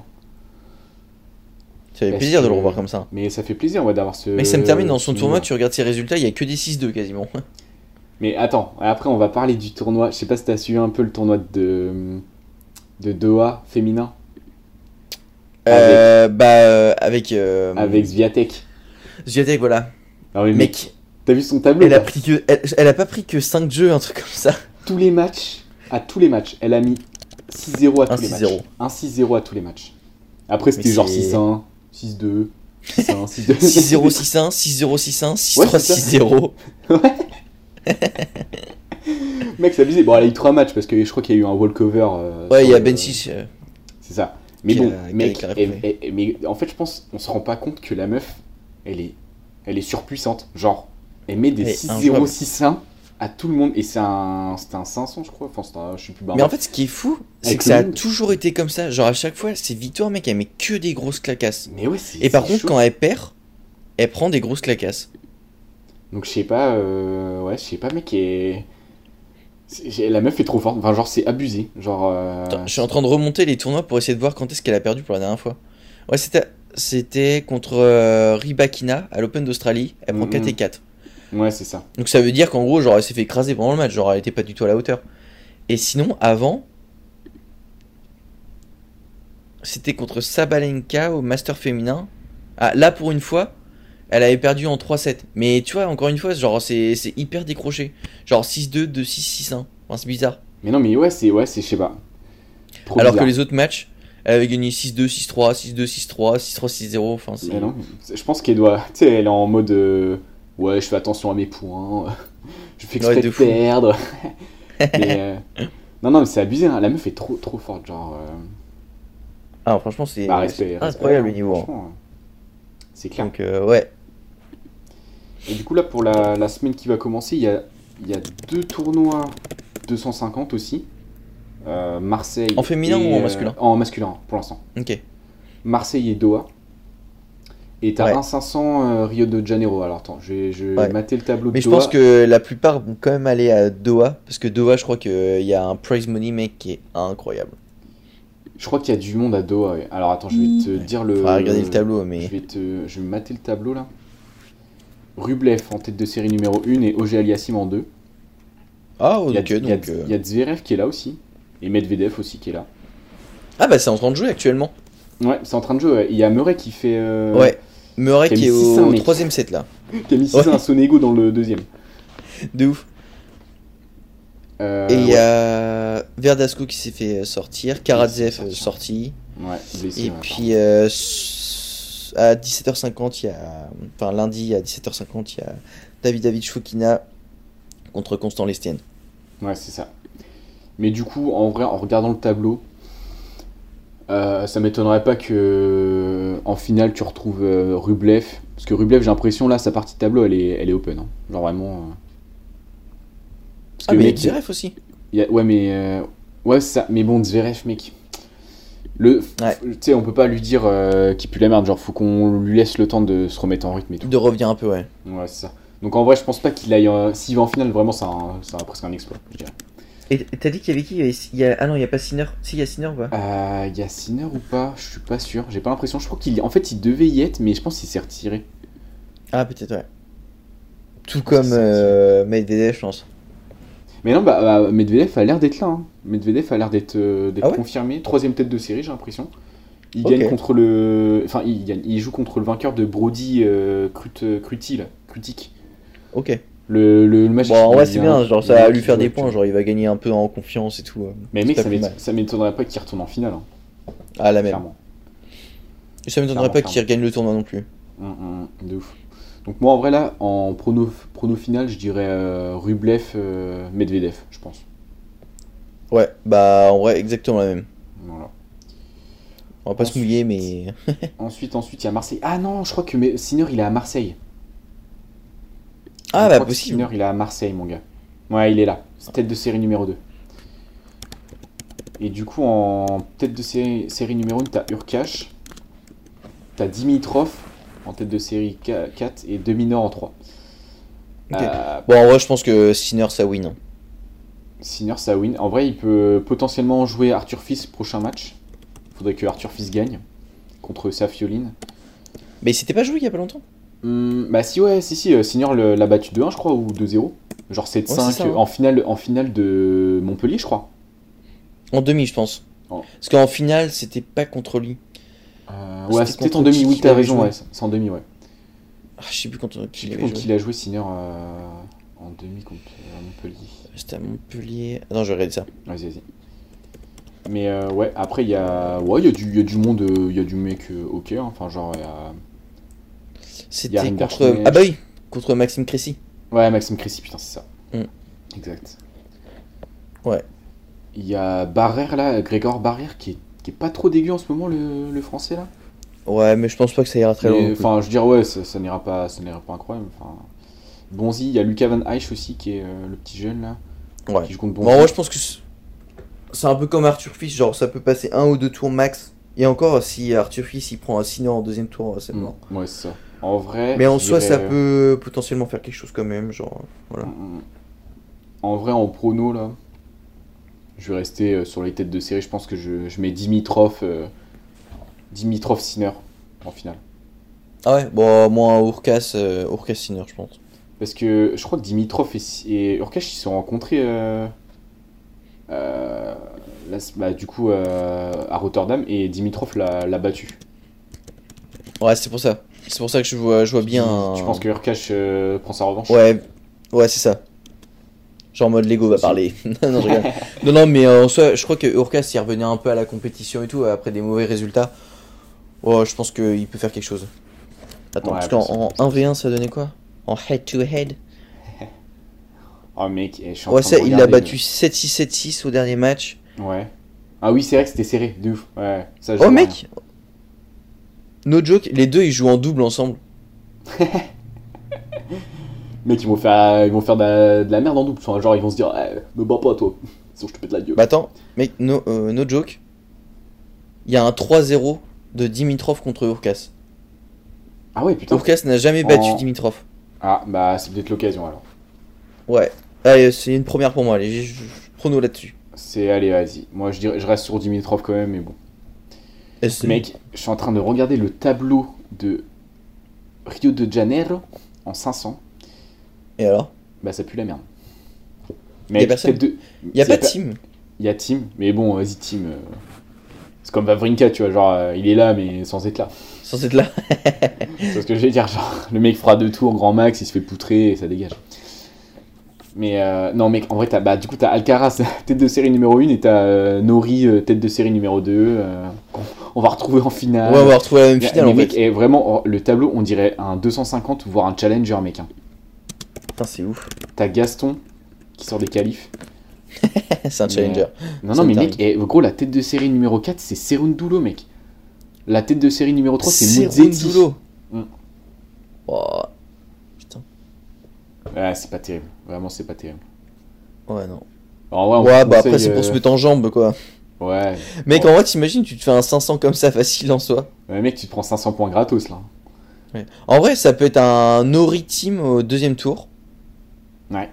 Ça fait plaisir de le revoir comme ça. Mais ça fait plaisir, ouais, d'avoir ce. Mais ça me termine dans son tournoi, tu regardes ses résultats, il y a que des 6-2 quasiment. Mais attends, après, on va parler du tournoi. Je sais pas si t'as suivi un peu le tournoi de. de Doha féminin. Euh, bah, euh, avec. Euh, avec Zviatek. Zviatek, voilà. Ah oui, mec. T'as vu son tableau elle a, pris que, elle, a pas pris que 5 jeux, un truc comme ça. Tous les matchs, à tous les matchs, elle a mis 6-0 à tous les matchs. 1-6-0 à tous les matchs. Après, c'était genre 6-1, 6-2, 6-1, 6-2. 6-0, 6-1, 6-0, 6-1, 6-3, 6-0. Ouais. Mec, c'est abusé. Bon, elle a eu 3 matchs parce que je crois qu'il y a eu un walkover. ouais, il y a Ben 6. C'est ça. Mais bon, mec, mais en fait, je pense, on se rend pas compte que la meuf, elle est, elle est surpuissante. Genre, elle met des 6-0, 6-1 à tout le monde. Et c'est un, c'était un 500, je crois. Enfin, un- je suis plus bas. Mais en fait, ce qui est fou, c'est que ça a toujours été comme ça. Genre, à chaque fois, ces victoires, mec, elle met que des grosses claquasses. Mais ouais, c'est. Et par c'est contre, chaud. quand elle perd, elle prend des grosses claquasses. Donc, je sais pas, euh, ouais, je sais pas, mec, et. La meuf est trop forte. Enfin, genre, c'est abusé. Genre. euh, Attends, je suis en train de remonter les tournois pour essayer de voir quand est-ce qu'elle a perdu pour la dernière fois. Ouais, c'était, c'était contre euh, Rybakina à l'Open d'Australie. Elle prend Mhm. 4 et 4. Ouais, c'est ça. Donc ça veut dire qu'en gros, genre, elle s'est fait écraser pendant le match. Genre, elle était pas du tout à la hauteur. Et sinon, avant, c'était contre Sabalenka au Master féminin. Ah, là, pour une fois, elle avait perdu en 3-7. Mais tu vois, encore une fois, genre, c'est, hyper décroché. Genre 6-2, 2-6, 6-1. Enfin, c'est bizarre. Mais non, mais ouais, c'est, ouais, c'est, je sais pas. Trop Alors bizarre. que les autres matchs, elle avait gagné 6-2, 6-3, 6-2, 6-3, 6-3, 6-0. Enfin, c'est. Non, je pense qu'elle doit. Tu sais, elle est en mode. euh, ouais, je fais attention à mes points. je fais exprès Ouais, de, de perdre. Mais, euh, Non, non, mais c'est abusé. hein. La meuf est trop, trop forte. Genre. euh, Ah, franchement, c'est bah, incroyable le niveau. hein. hein. C'est clair. Donc, euh, ouais. Et du coup, là, pour la, la semaine qui va commencer, il y a, il y a deux tournois 250 aussi. Euh, Marseille. En féminin et, ou en euh, masculin En masculin, pour l'instant. Ok. Marseille et Doha. Et t'as Ouais. un 500 euh, Rio de Janeiro. Alors attends, je vais, je vais Ouais. mater le tableau de Mais je pense que la plupart vont quand même aller à Doha. Parce que Doha, je crois qu'il y a un prize money, mec, qui est incroyable. Je crois qu'il y a du monde à Doha. Alors attends, je vais te dire le. Faudra regarder le tableau, Je mais. vais, te... je vais mater le tableau là. Rublev en tête de série numéro 1 et Auger Aliassim en 2. Ah, Il y, a, ok, il y a- donc. euh, il y a Zverev qui est là aussi. Et Medvedev aussi qui est là. Ah, bah, c'est en train de jouer actuellement. Ouais, c'est en train de jouer. ouais. Il y a Murray qui fait. euh, Ouais. Murray qui qui est 6-1, au troisième set là. Qui a mis 6 Ouais. à Sonego dans le deuxième. De ouf. Euh, Et il y a Verdasco qui s'est fait sortir. Karatsev sorti. Ouais, blessé, Et ouais, puis euh, à 17h50, il y a. Enfin, lundi à 17h50, il y a David David Fokina contre Constant Lestienne. Ouais, c'est ça. Mais du coup, en vrai, en regardant le tableau, euh, ça m'étonnerait pas que en finale tu retrouves euh, Rublev. Parce que Rublev, j'ai l'impression là, sa partie de tableau, elle est, elle est open. hein. Genre vraiment. euh. Parce Ah, que mais mec, Zverev aussi. il y a- ouais, mais euh, ouais, c'est ça. Mais bon, Zverev, mec. Le, Ouais. tu sais, on peut pas lui dire euh, qu'il pue la merde. Genre, faut qu'on lui laisse le temps de se remettre en rythme et tout. De revient un peu, ouais. Ouais, c'est ça. Donc en vrai, je pense pas qu'il aille. euh, S'il va en finale, vraiment, c'est presque un exploit, je dirais. Et t'as dit qu'il y avait qui? Il y a... Ah non, il y a pas Sinner. Si, il y a Sinner ou pas? Euh, Il y a Sinner ou pas? Je suis pas sûr. J'ai pas l'impression. Je crois qu'il. En fait, il devait y être, mais je pense qu'il s'est retiré. Ah, peut-être, ouais. Tout comme euh, Medvedev, je pense. Mais non, bah, bah, Medvedev a l'air d'être là. hein. Medvedev a l'air d'être euh, Ah ouais confirmé. Troisième tête de série, j'ai l'impression. Il gagne contre le. Enfin, il, gagne- il joue contre le vainqueur de Brody euh, Crut- Cruti, là. Crutic. Ok. Le, le, le match. Bon, vrai, c'est bien. Genre, ça va lui faire des points. Genre, il va gagner un peu en confiance et tout. euh. Mais mec, ça m'étonnerait pas qu'il retourne en finale. hein, Ah, la même. clairement. Et ça m'étonnerait pas qu'il regagne le tournoi non plus. Hum, hum, de ouf. Donc moi en vrai là, en prono, prono final, je dirais euh, Rublev, euh, Medvedev, je pense. Ouais, bah, en vrai, exactement la même. Voilà. On va pas se mouiller, mais. Ensuite, ensuite, il y a Marseille. Ah non, je crois que Sinner, il est à Marseille. Ah, Je bah, crois que possible. Sinner, il est à Marseille, mon gars. Ouais, il est là. C'est tête de série numéro 2. Et du coup, en tête de série, série numéro 1, t'as Urkash. T'as Dimitrov en tête de série 4 et Dominor en 3. Ok. Euh, Bon, en vrai, je pense que Sinner, ça win. hein. Sinner, ça win. En vrai, il peut potentiellement jouer Arthur Fils prochain match. Faudrait que Arthur Fils gagne contre Safioline. Mais il s'était pas joué il y a pas longtemps? Hum, bah si ouais, si si, euh, Sinner le- l'a battu 2-1 je crois ou 2-0. Genre 7-5 Ouais, c'est ça, hein. en finale en finale de Montpellier, je crois. En demi, je pense. Oh. Parce qu'en finale, c'était pas contre lui. Euh, C'était ouais, c'est peut-être en demi, oui, t'as raison, ouais, c'est en demi, ouais. Ah, je sais plus contre Je qui il contre joué. qui il a joué Sinner euh, en demi contre euh, Montpellier. C'était à Montpellier. Attends, je vais regarder ça. Vas-y, vas-y. Mais euh, ouais, après il y a ouais, y a du y a du monde, il y a du mec OK, hein. enfin genre il y a- C'était contre. Ah, bah oui, contre Maxime Cressy. Ouais, Maxime Cressy, putain, c'est ça. Mm. Exact. Ouais. Il y a Barrère là, Grégor Barrère qui est, qui est pas trop dégueu en ce moment, le, le français là. Ouais, mais je pense pas que ça ira très loin. Enfin, je veux dire, ouais, ça, ça n'ira pas, ça n'ira pas incroyable. Enfin, Bonzi, il y a Lucas Van Eich aussi qui est euh, le petit jeune là. Ouais. Qui joue contre Bon, moi je pense que c'est- un peu comme Arthur Fils, genre ça peut passer un ou deux tours max. Et encore, si Arthur Fils il prend un Sinner en deuxième tour, c'est Mm, mort. Ouais, c'est ça. En vrai. Mais en soi, ça peut potentiellement faire quelque chose quand même, genre. Voilà. Mm, En vrai, en prono là, je vais rester euh, sur les têtes de série. Je pense que je, je mets Dimitrov, euh, Dimitrov Sinner en finale. Ah ouais, bon, moi, Urkas, euh, Urkas Sinner, je pense. Parce que je crois que Dimitrov et, et Urkash ils se sont rencontrés euh, là, bah, du coup à Rotterdam et Dimitrov l'a battu. Ouais, c'est pour ça. C'est pour ça que je vois, je vois bien. un- Tu penses que Urkash prend sa revanche? Ouais, ouais, c'est ça. Genre en mode Lego va parler. non, je non, non, mais en soi, je crois que Urkas, s'il revenait un peu à la compétition et tout, après des mauvais résultats, ouais, je pense qu'il peut faire quelque chose. Attends, Ouais, parce qu'en possible. en 1v1, ça donnait quoi? En head-to-head Oh mec, eh, je suis en Ouais, train de ça, il l'a battu 7-6, 7-6 au dernier match. Ouais. Ah oui, c'est vrai que c'était serré, de ouf. Ouais, ça, Oh, mec No joke, les deux ils jouent en double ensemble. Mec, ils vont faire, ils vont faire de la, de la merde en double. Enfin, genre, ils vont se dire, eh, me bats pas, toi. Sinon, je te pète la gueule. Bah attends, mec, no, euh, no joke. Il y a un 3-0 de Dimitrov contre Urkas. ah ouais, putain. Urkas n'a jamais battu En- Dimitrov. Ah, bah, c'est peut-être l'occasion alors. Ouais. Allez, c'est une première pour moi, allez, je, je- je- prono là-dessus. C'est, allez, vas-y. Moi, je, dirais, je reste sur Dimitrov quand même, mais bon. Mec, je suis en train de regarder le tableau de Rio de Janeiro en 500. Et alors? Bah, ça pue la merde. Y a personne de- Il a c'est pas de team. Il y a Tim, mais bon, vas-y, Tim. euh, C'est comme Vavrinka, tu vois, genre, euh, il est là, mais sans être là. Sans être là. C'est ce que je vais dire, genre, le mec fera deux tours, grand max, il se fait poutrer et ça dégage. Mais euh, non, mec, en vrai, bah, du coup, t'as Alcaraz, tête de série numéro 1, et t'as Nori, tête de série numéro 2. euh, qu'on- on va retrouver en finale. Ouais, on va retrouver la même Mais- finale mais en mec, fait. et vraiment, oh, le tableau, on dirait un 250, voire un challenger, mec. hein. Putain, c'est ouf. T'as Gaston qui sort des qualifs. c'est un Mais, challenger. Non, Ça non, me mais mec, et, gros, la tête de série numéro 4, c'est Serundulo, mec. La tête de série numéro 3, c'est Muzetti. Serundulo. Mm. Oh. Putain. Ouais, c'est pas terrible. Vraiment, c'est pas terrible. Ouais, non. En vrai, on Ouais, bah après, c'est pour se euh, mettre en jambe, quoi. Ouais. Mec, en vrai, t'imagines, tu te fais un 500 comme ça facile en soi. Ouais, mec, tu te prends 500 points gratos là. En vrai, ça peut être un Nori team au deuxième tour. Ouais.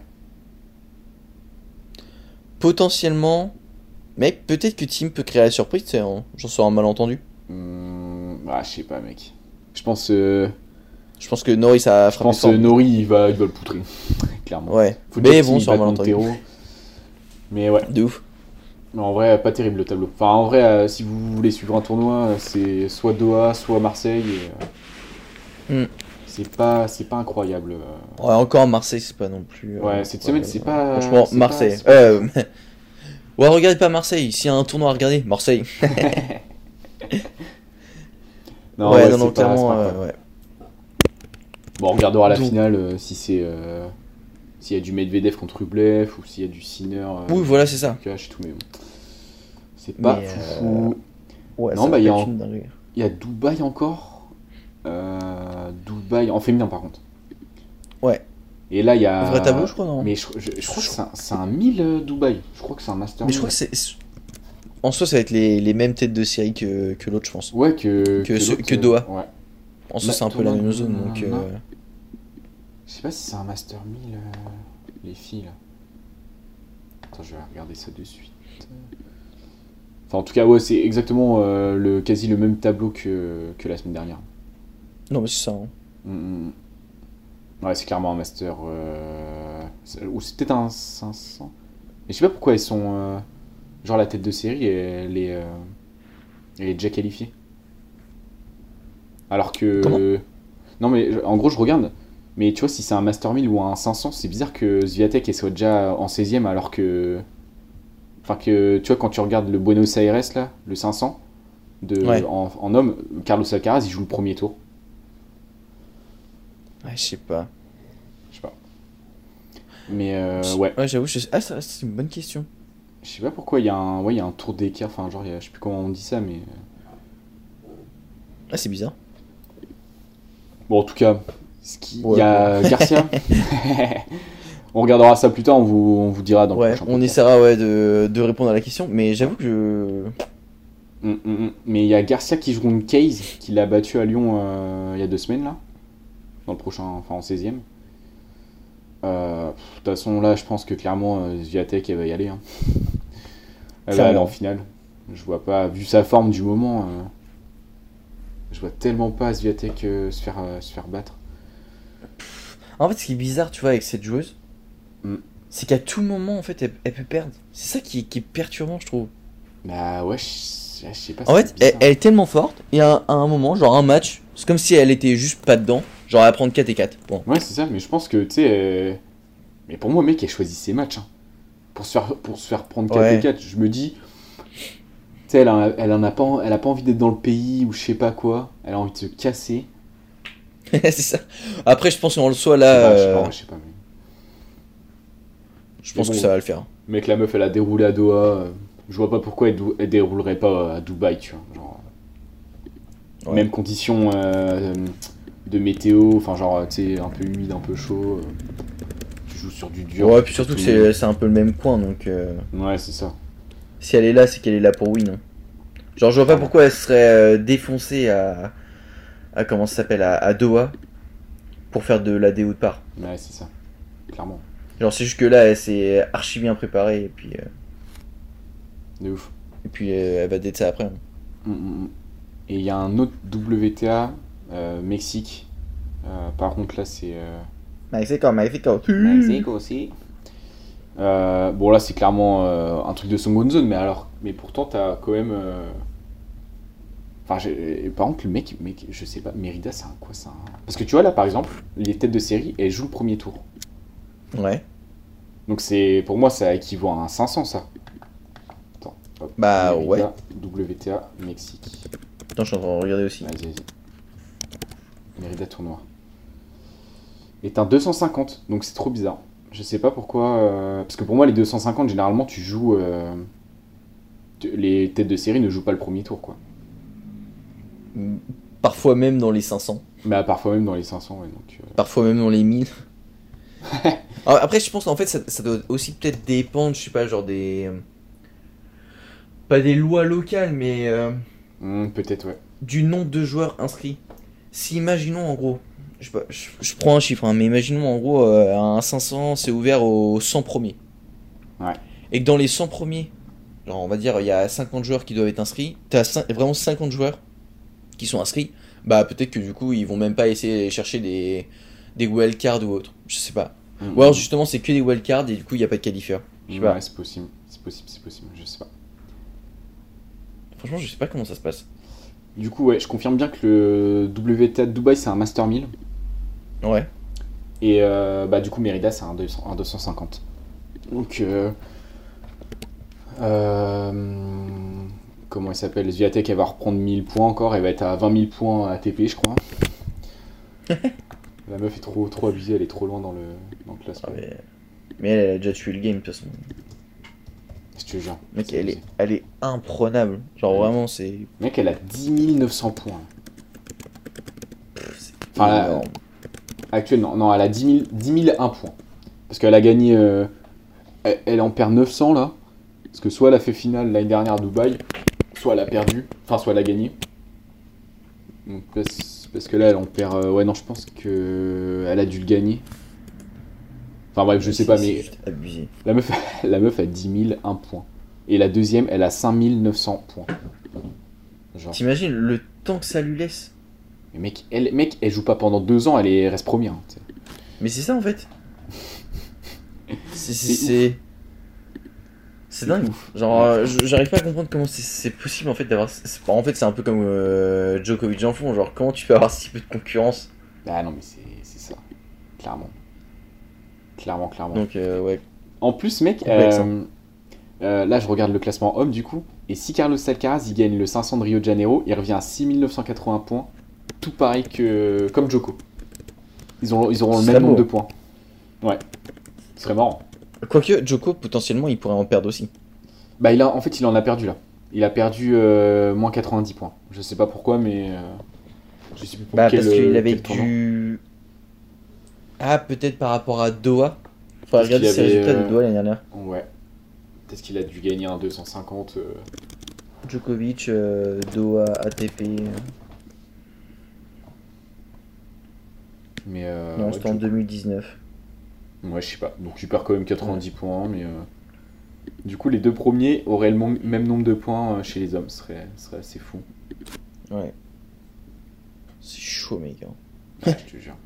Potentiellement. Mec, peut-être que Team peut créer la surprise, tu sais, hein. j'en sors un malentendu. Hum, ah, je sais pas, mec. Je pense, euh, Je pense que Nori, ça a je pense euh, Nori, il va, il va le poutrer. Clairement. Ouais, Faut mais bon, sur malentendu. Mais ouais, De ouf. mais en vrai, pas terrible le tableau. Enfin, en vrai, euh, si vous voulez suivre un tournoi, c'est soit Doha, soit Marseille. et, euh, Hmm. C'est pas, c'est pas incroyable. euh. Ouais, encore Marseille, c'est pas non plus. euh, Ouais, cette semaine, c'est pas- Franchement, Marseille. pas- Euh, ouais, regardez pas Marseille. S'il y a un tournoi à regarder, Marseille. Non, ouais, ouais, non, c'est non, pas- clairement, pas ouais. Bon, on regardera la Donc- finale euh, si c'est. euh, s'il y a du Medvedev contre Rublev ou s'il y a du Sinner. Oui, voilà, c'est ça. Cash et tout, mais bon. C'est pas Mais. Ouais, Non, bah, il y a. Il y a Dubaï encore. Euh, Dubaï en féminin par contre. Ouais. Et là il y a. Vrai tableau, je crois, non Mais je, je- je crois que c'est un, c'est un 1000 euh, Dubaï. Je crois que c'est un master. Mais je crois 1000. que c'est. En soi, ça va être les, les mêmes têtes de série que, que l'autre, je pense. Ouais, que. que ce- que euh, Doha. Ouais. En soi, Bah, c'est un peu la même zone, donc. euh, Je sais pas si c'est un master 1000 euh, les filles là. Attends, je vais regarder ça de suite. Enfin, en tout cas, ouais, c'est exactement euh, le, quasi le même tableau que, que la semaine dernière. Non, mais c'est ça. hein. Mm, mm. Ouais, c'est clairement un master. euh, Ou c'est peut-être un 500. Mais je sais pas pourquoi ils sont. euh, Genre la tête de série, elle est, euh, elle est déjà qualifiée. Alors que. Comment? Non, mais en gros, je regarde. Mais tu vois, si c'est un Master 1000 ou un 500, c'est bizarre que Zviatek soit déjà en 16ème alors que. Enfin, que tu vois, quand tu regardes le Buenos Aires là, le 500, de, Ouais. en, en homme, Carlos Alcaraz il joue le premier tour. Je sais pas. Je sais pas. Mais euh, ouais, Ouais, j'avoue, je Ah, ça, c'est une bonne question. je sais pas pourquoi il y a un, ouais, y a un tour d'écart. Enfin, genre, il y a- je sais plus comment on dit ça, mais euh, Ah, c'est bizarre. bon, en tout cas, Il y a Garcia. on regardera ça plus tard, on vous, on vous dira dans ouais, On essaiera ouais, de, de, répondre à la question, mais j'avoue que mm, mm, mm. Mais il y a Garcia qui joue une case, qui l'a battu à Lyon euh, il y a deux semaines là, dans le prochain, enfin en 16 e euh, De toute façon, là, je pense que clairement, euh, Zviatek, elle va y aller. Hein. Elle va aller en finale. Je vois pas, vu sa forme du moment, je vois tellement pas Zviatek se, faire, se faire battre. En fait, ce qui est bizarre, tu vois, avec cette joueuse, mm. c'est qu'à tout moment, en fait, elle, peut perdre. C'est ça qui, est perturbant, je trouve. Bah ouais, je, sais pas. En fait, elle, est tellement forte, et à, un moment, genre un match, c'est comme si elle était juste pas dedans. Genre, elle va prendre 4 et 4. Bon. Ouais, c'est ça, mais je pense que, tu sais. Mais pour moi, mec, elle choisit ses matchs. Hein. Pour, se faire, pour se faire prendre 4 et 4, je me dis. Tu sais, elle, elle, en a pas, elle a pas envie d'être dans le pays ou je sais pas quoi. Elle a envie de se casser. c'est ça. Après, je pense qu'on le soit là. Je sais pas, je sais pas, mais... je pense que ça va le faire. Mec, la meuf, elle a déroulé à Doha. Euh, je vois pas pourquoi elle, déroulerait pas à Dubaï, tu vois. Genre, Même condition euh, de météo, enfin, genre, tu sais, un peu humide, un peu chaud. Euh, tu joues sur du dur. Ouais, puis surtout que c'est un peu le même coin, donc. Ouais, c'est ça. Si elle est là, c'est qu'elle est là pour win. Genre, je vois pas pourquoi elle serait défoncée à à comment ça s'appelle à, Doha pour faire de la déo de part. Ouais, c'est ça, clairement. Genre, c'est juste que là, elle s'est archi bien préparée et puis. Euh, de ouf. Et puis, euh, elle va d'être ça après. Hein. Mm, mm, mm. Et il y a un autre WTA, euh, Mexique. par contre, là, c'est. Mexico, Mexico. Mexico aussi. bon, là, c'est clairement un truc de zone, mais alors. Mais pourtant, t'as quand même Enfin, par contre, le mec, mec, je sais pas, Mérida, c'est un quoi ça Parce que tu vois, là, par exemple, les têtes de série, elles jouent le premier tour. Ouais. Donc, c'est pour moi, ça équivaut à un 500, ça. Attends. bah, ouais. WTA Mexique. Attends, je suis en train de regarder aussi. Vas-y, vas-y. Mérida tournoi. Est un 250, donc c'est trop bizarre. Je sais pas pourquoi. Euh, parce que pour moi, les 250, généralement, tu joues. Euh, les têtes de série ne jouent pas le premier tour, quoi. Parfois même dans les 500. Bah, parfois même dans les 500, ouais, donc, euh. Parfois même dans les 1000. Après, je pense qu'en fait, ça, doit aussi peut-être dépendre, je sais pas, genre des. Euh, pas des lois locales, mais. Euh, hmm, peut-être, ouais. Du nombre de joueurs inscrits. Si, imaginons en gros. Je, je, prends un chiffre, hein, mais imaginons en gros, un 500, c'est ouvert aux 100 premiers. Ouais. Et que dans les 100 premiers, genre on va dire, il y a 50 joueurs qui doivent être inscrits. T'as vraiment 50 joueurs qui sont inscrits, bah peut-être que du coup ils vont même pas essayer de chercher des, des wildcards ou autre. Je sais pas. Mm. Ou alors justement c'est que des wildcards et du coup il n'y a pas de qualifier. Je sais ouais, c'est possible. C'est possible, c'est possible. Je sais pas. Franchement, je sais pas comment ça se passe. Du coup, ouais, je confirme bien que le WTA de Dubaï c'est un Master 1000. Ouais. Et euh, bah du coup Merida c'est un, 250. Donc euh, euh, comment elle s'appelle? Zviatek, elle va reprendre 1000 points encore, elle va être à 20 000 points ATP, je crois. La meuf est trop, trop abusée, elle est trop loin dans le, dans le classement. Ah, mais... elle a déjà tué le game, de toute façon. Mec, elle est, elle est imprenable. Genre vraiment, c'est. Mec, elle a 10 900 points. enfin, actuellement, non, elle a 10, 000, 001 points. Parce qu'elle a gagné. Euh, elle, elle, en perd 900 là. Parce que soit elle a fait finale l'année dernière à Dubaï, soit elle a perdu, enfin soit elle a gagné. parce, que là elle en perd. Euh, ouais non je pense que elle a dû le gagner. Enfin bref je sais pas mais la meuf la meuf a 10 001 points et la deuxième elle a 5 900 points. T'imagines le temps que ça lui laisse Mais mec elle mec elle joue pas pendant deux ans elle est reste première. Hein, mais c'est ça en fait. c'est c'est dingue. Genre, euh, j'arrive pas à comprendre comment c'est possible en fait d'avoir. En fait, c'est un peu comme euh, Djokovic en fond. Genre, comment tu peux avoir si peu de concurrence? Ah non, mais c'est ça. Clairement. Clairement, clairement. Donc, euh, ouais. En plus, mec, hein. là je regarde le classement homme du coup. Et si Carlos Alcaraz il gagne le 500 de Rio de Janeiro, il revient à 6980 points. Tout pareil que comme Joko. Ils, ont, ils auront le même nombre de points. Ouais. Ce serait marrant. Quoique, Joko, potentiellement, il pourrait en perdre aussi. Bah, il a, en fait, il en a perdu là. Il a perdu euh, moins 90 points. Je sais pas pourquoi, mais. Euh, je sais plus pour bah, parce qu'il avait dû. Ah, peut-être par rapport à Doha. Faut regarder ses avait, résultats de euh, Doha l'année dernière. Ouais. Peut-être qu'il a dû gagner un 250. euh, Djokovic, euh, Doha, ATP. euh, Mais euh, non, ouais, c'était en du- 2019. Ouais, je sais pas. Donc il perd quand même 90 points, mais euh, du coup les deux premiers auraient le même nombre de points euh, chez les hommes, ce serait, ce serait assez fou. Ouais. C'est chaud, mec. hein. Ouais, je te jure.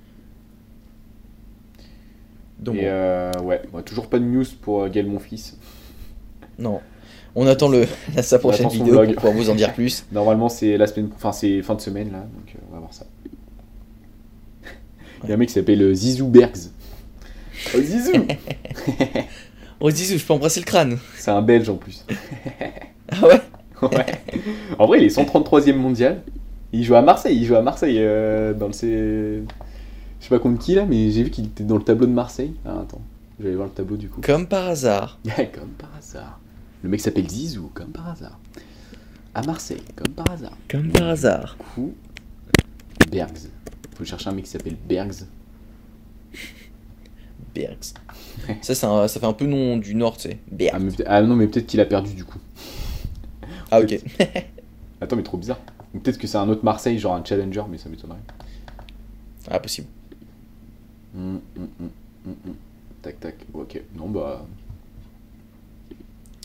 Donc, Et euh, ouais, ouais, toujours pas de news pour euh, Gaël Monfils. non. On attend le, sa prochaine vidéo pour pouvoir vous en dire plus. Normalement c'est la semaine, enfin c'est fin de semaine là, donc euh, on va voir ça. Il y a un mec qui s'appelle Zizou Bergs. Oh, Zizou Oh, Zizou, je peux embrasser le crâne. C'est un Belge en plus. Ah ouais? Ouais. En vrai, il est 133e mondial. Il joue à Marseille. Il joue à Marseille euh, dans le C. Je sais pas contre qui là, mais j'ai vu qu'il était dans le tableau de Marseille. Ah, attends, je vais aller voir le tableau du coup. Comme par hasard. comme par hasard. Le mec s'appelle Zizou, comme par hasard. À Marseille, comme par hasard. Comme par hasard. Du coup, Bergs. Faut chercher un mec qui s'appelle Bergs. Bergs. Ça, c'est un- ça fait un peu nom du Nord, tu sais. Ah, Bergs. mais ah non, mais peut-être qu'il a perdu du coup. Ah, ok. Attends, mais trop bizarre. Peut-être que c'est un autre Marseille, genre un challenger, mais ça m'étonnerait. Ah, possible. Hum, hum, hum. Tac, tac. Ok. Non, bah.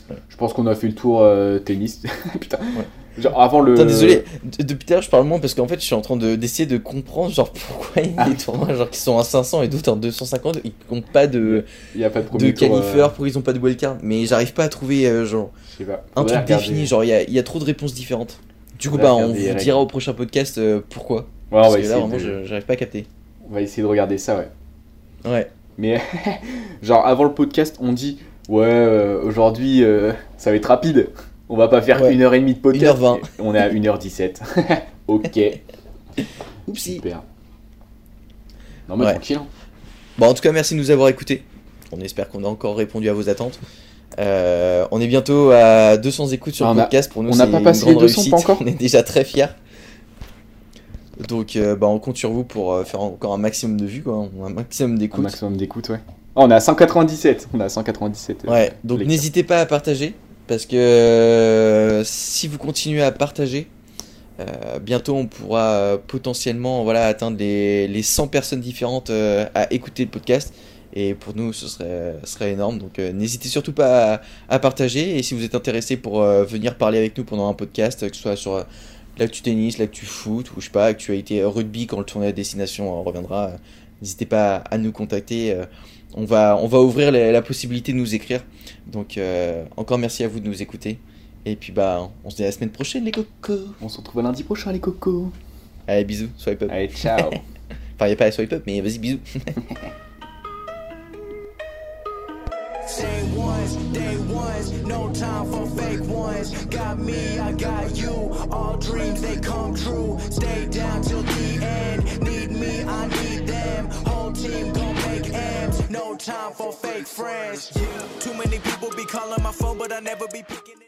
Ouais. Je pense qu'on a fait le tour euh, tennis. Putain. Genre avant le. Putain, désolé, de- depuis tout à l'heure je parle moins parce qu'en fait je suis en train de- d'essayer de, comprendre genre pourquoi il y a Ah. des tournois genre qui sont à 500 et d'autres en 250 ils n'ont pas de, Il n'y a pas de de euh, pourquoi ils ont pas de wildcard mais j'arrive pas à trouver euh, genre pas. un truc regarder. défini, genre il y a, il y a trop de réponses différentes. Du coup bah on vous dira au prochain podcast euh, pourquoi. Ouais, parce que là vraiment j'arrive pas à capter. on va essayer de regarder ça, ouais. Ouais. Mais genre avant le podcast, on dit ouais, euh, aujourd'hui euh, ça va être rapide. On va pas faire Ouais. une heure et demie de podcast. 1h20. On est à 1h17. ok. Oupsie. Super. Non mais Ouais. tranquille. hein. Bon en tout cas merci de nous avoir écoutés. On espère qu'on a encore répondu à vos attentes. Euh, on est bientôt à 200 écoutes sur le a- podcast. Pour nous, on n'a pas passé les grande 200, pas encore On est déjà très fiers. Donc, euh, bah, on compte sur vous pour euh, faire encore un maximum de vues, quoi, un maximum Un d'écoutes. maximum d'écoute, ouais. Oh, on est à 197. On est à 197. euh, Ouais, donc n'hésitez pas à partager, parce que si vous continuez à partager, bientôt on pourra potentiellement voilà, atteindre les, les 100 personnes différentes à écouter le podcast. Et pour nous, ce serait, ce serait énorme. Donc euh, n'hésitez surtout pas à, à partager. Et si vous êtes intéressé pour euh, venir parler avec nous pendant un podcast, que ce soit sur l'actu tennis, l'actu foot, ou je sais pas, actualité rugby quand le tournoi à destination euh, reviendra, euh, n'hésitez pas à, nous contacter. euh, on, va, on va ouvrir la, la possibilité de nous écrire. Donc euh, encore merci à vous de nous écouter. Et puis bah on se dit à la semaine prochaine les cocos. On se retrouve lundi prochain, les cocos. Allez bisous, swipe up. Allez, ciao. Enfin y a pas la swipe up mais vas-y bisous. Same ones, day ones, no time for fake ones. Got me, I got you. All dreams they come true. Stay down till the end. Need me, I need them. Whole team gon' make M's. No time for fake friends. Too many people be calling my phone, but I never be picking it.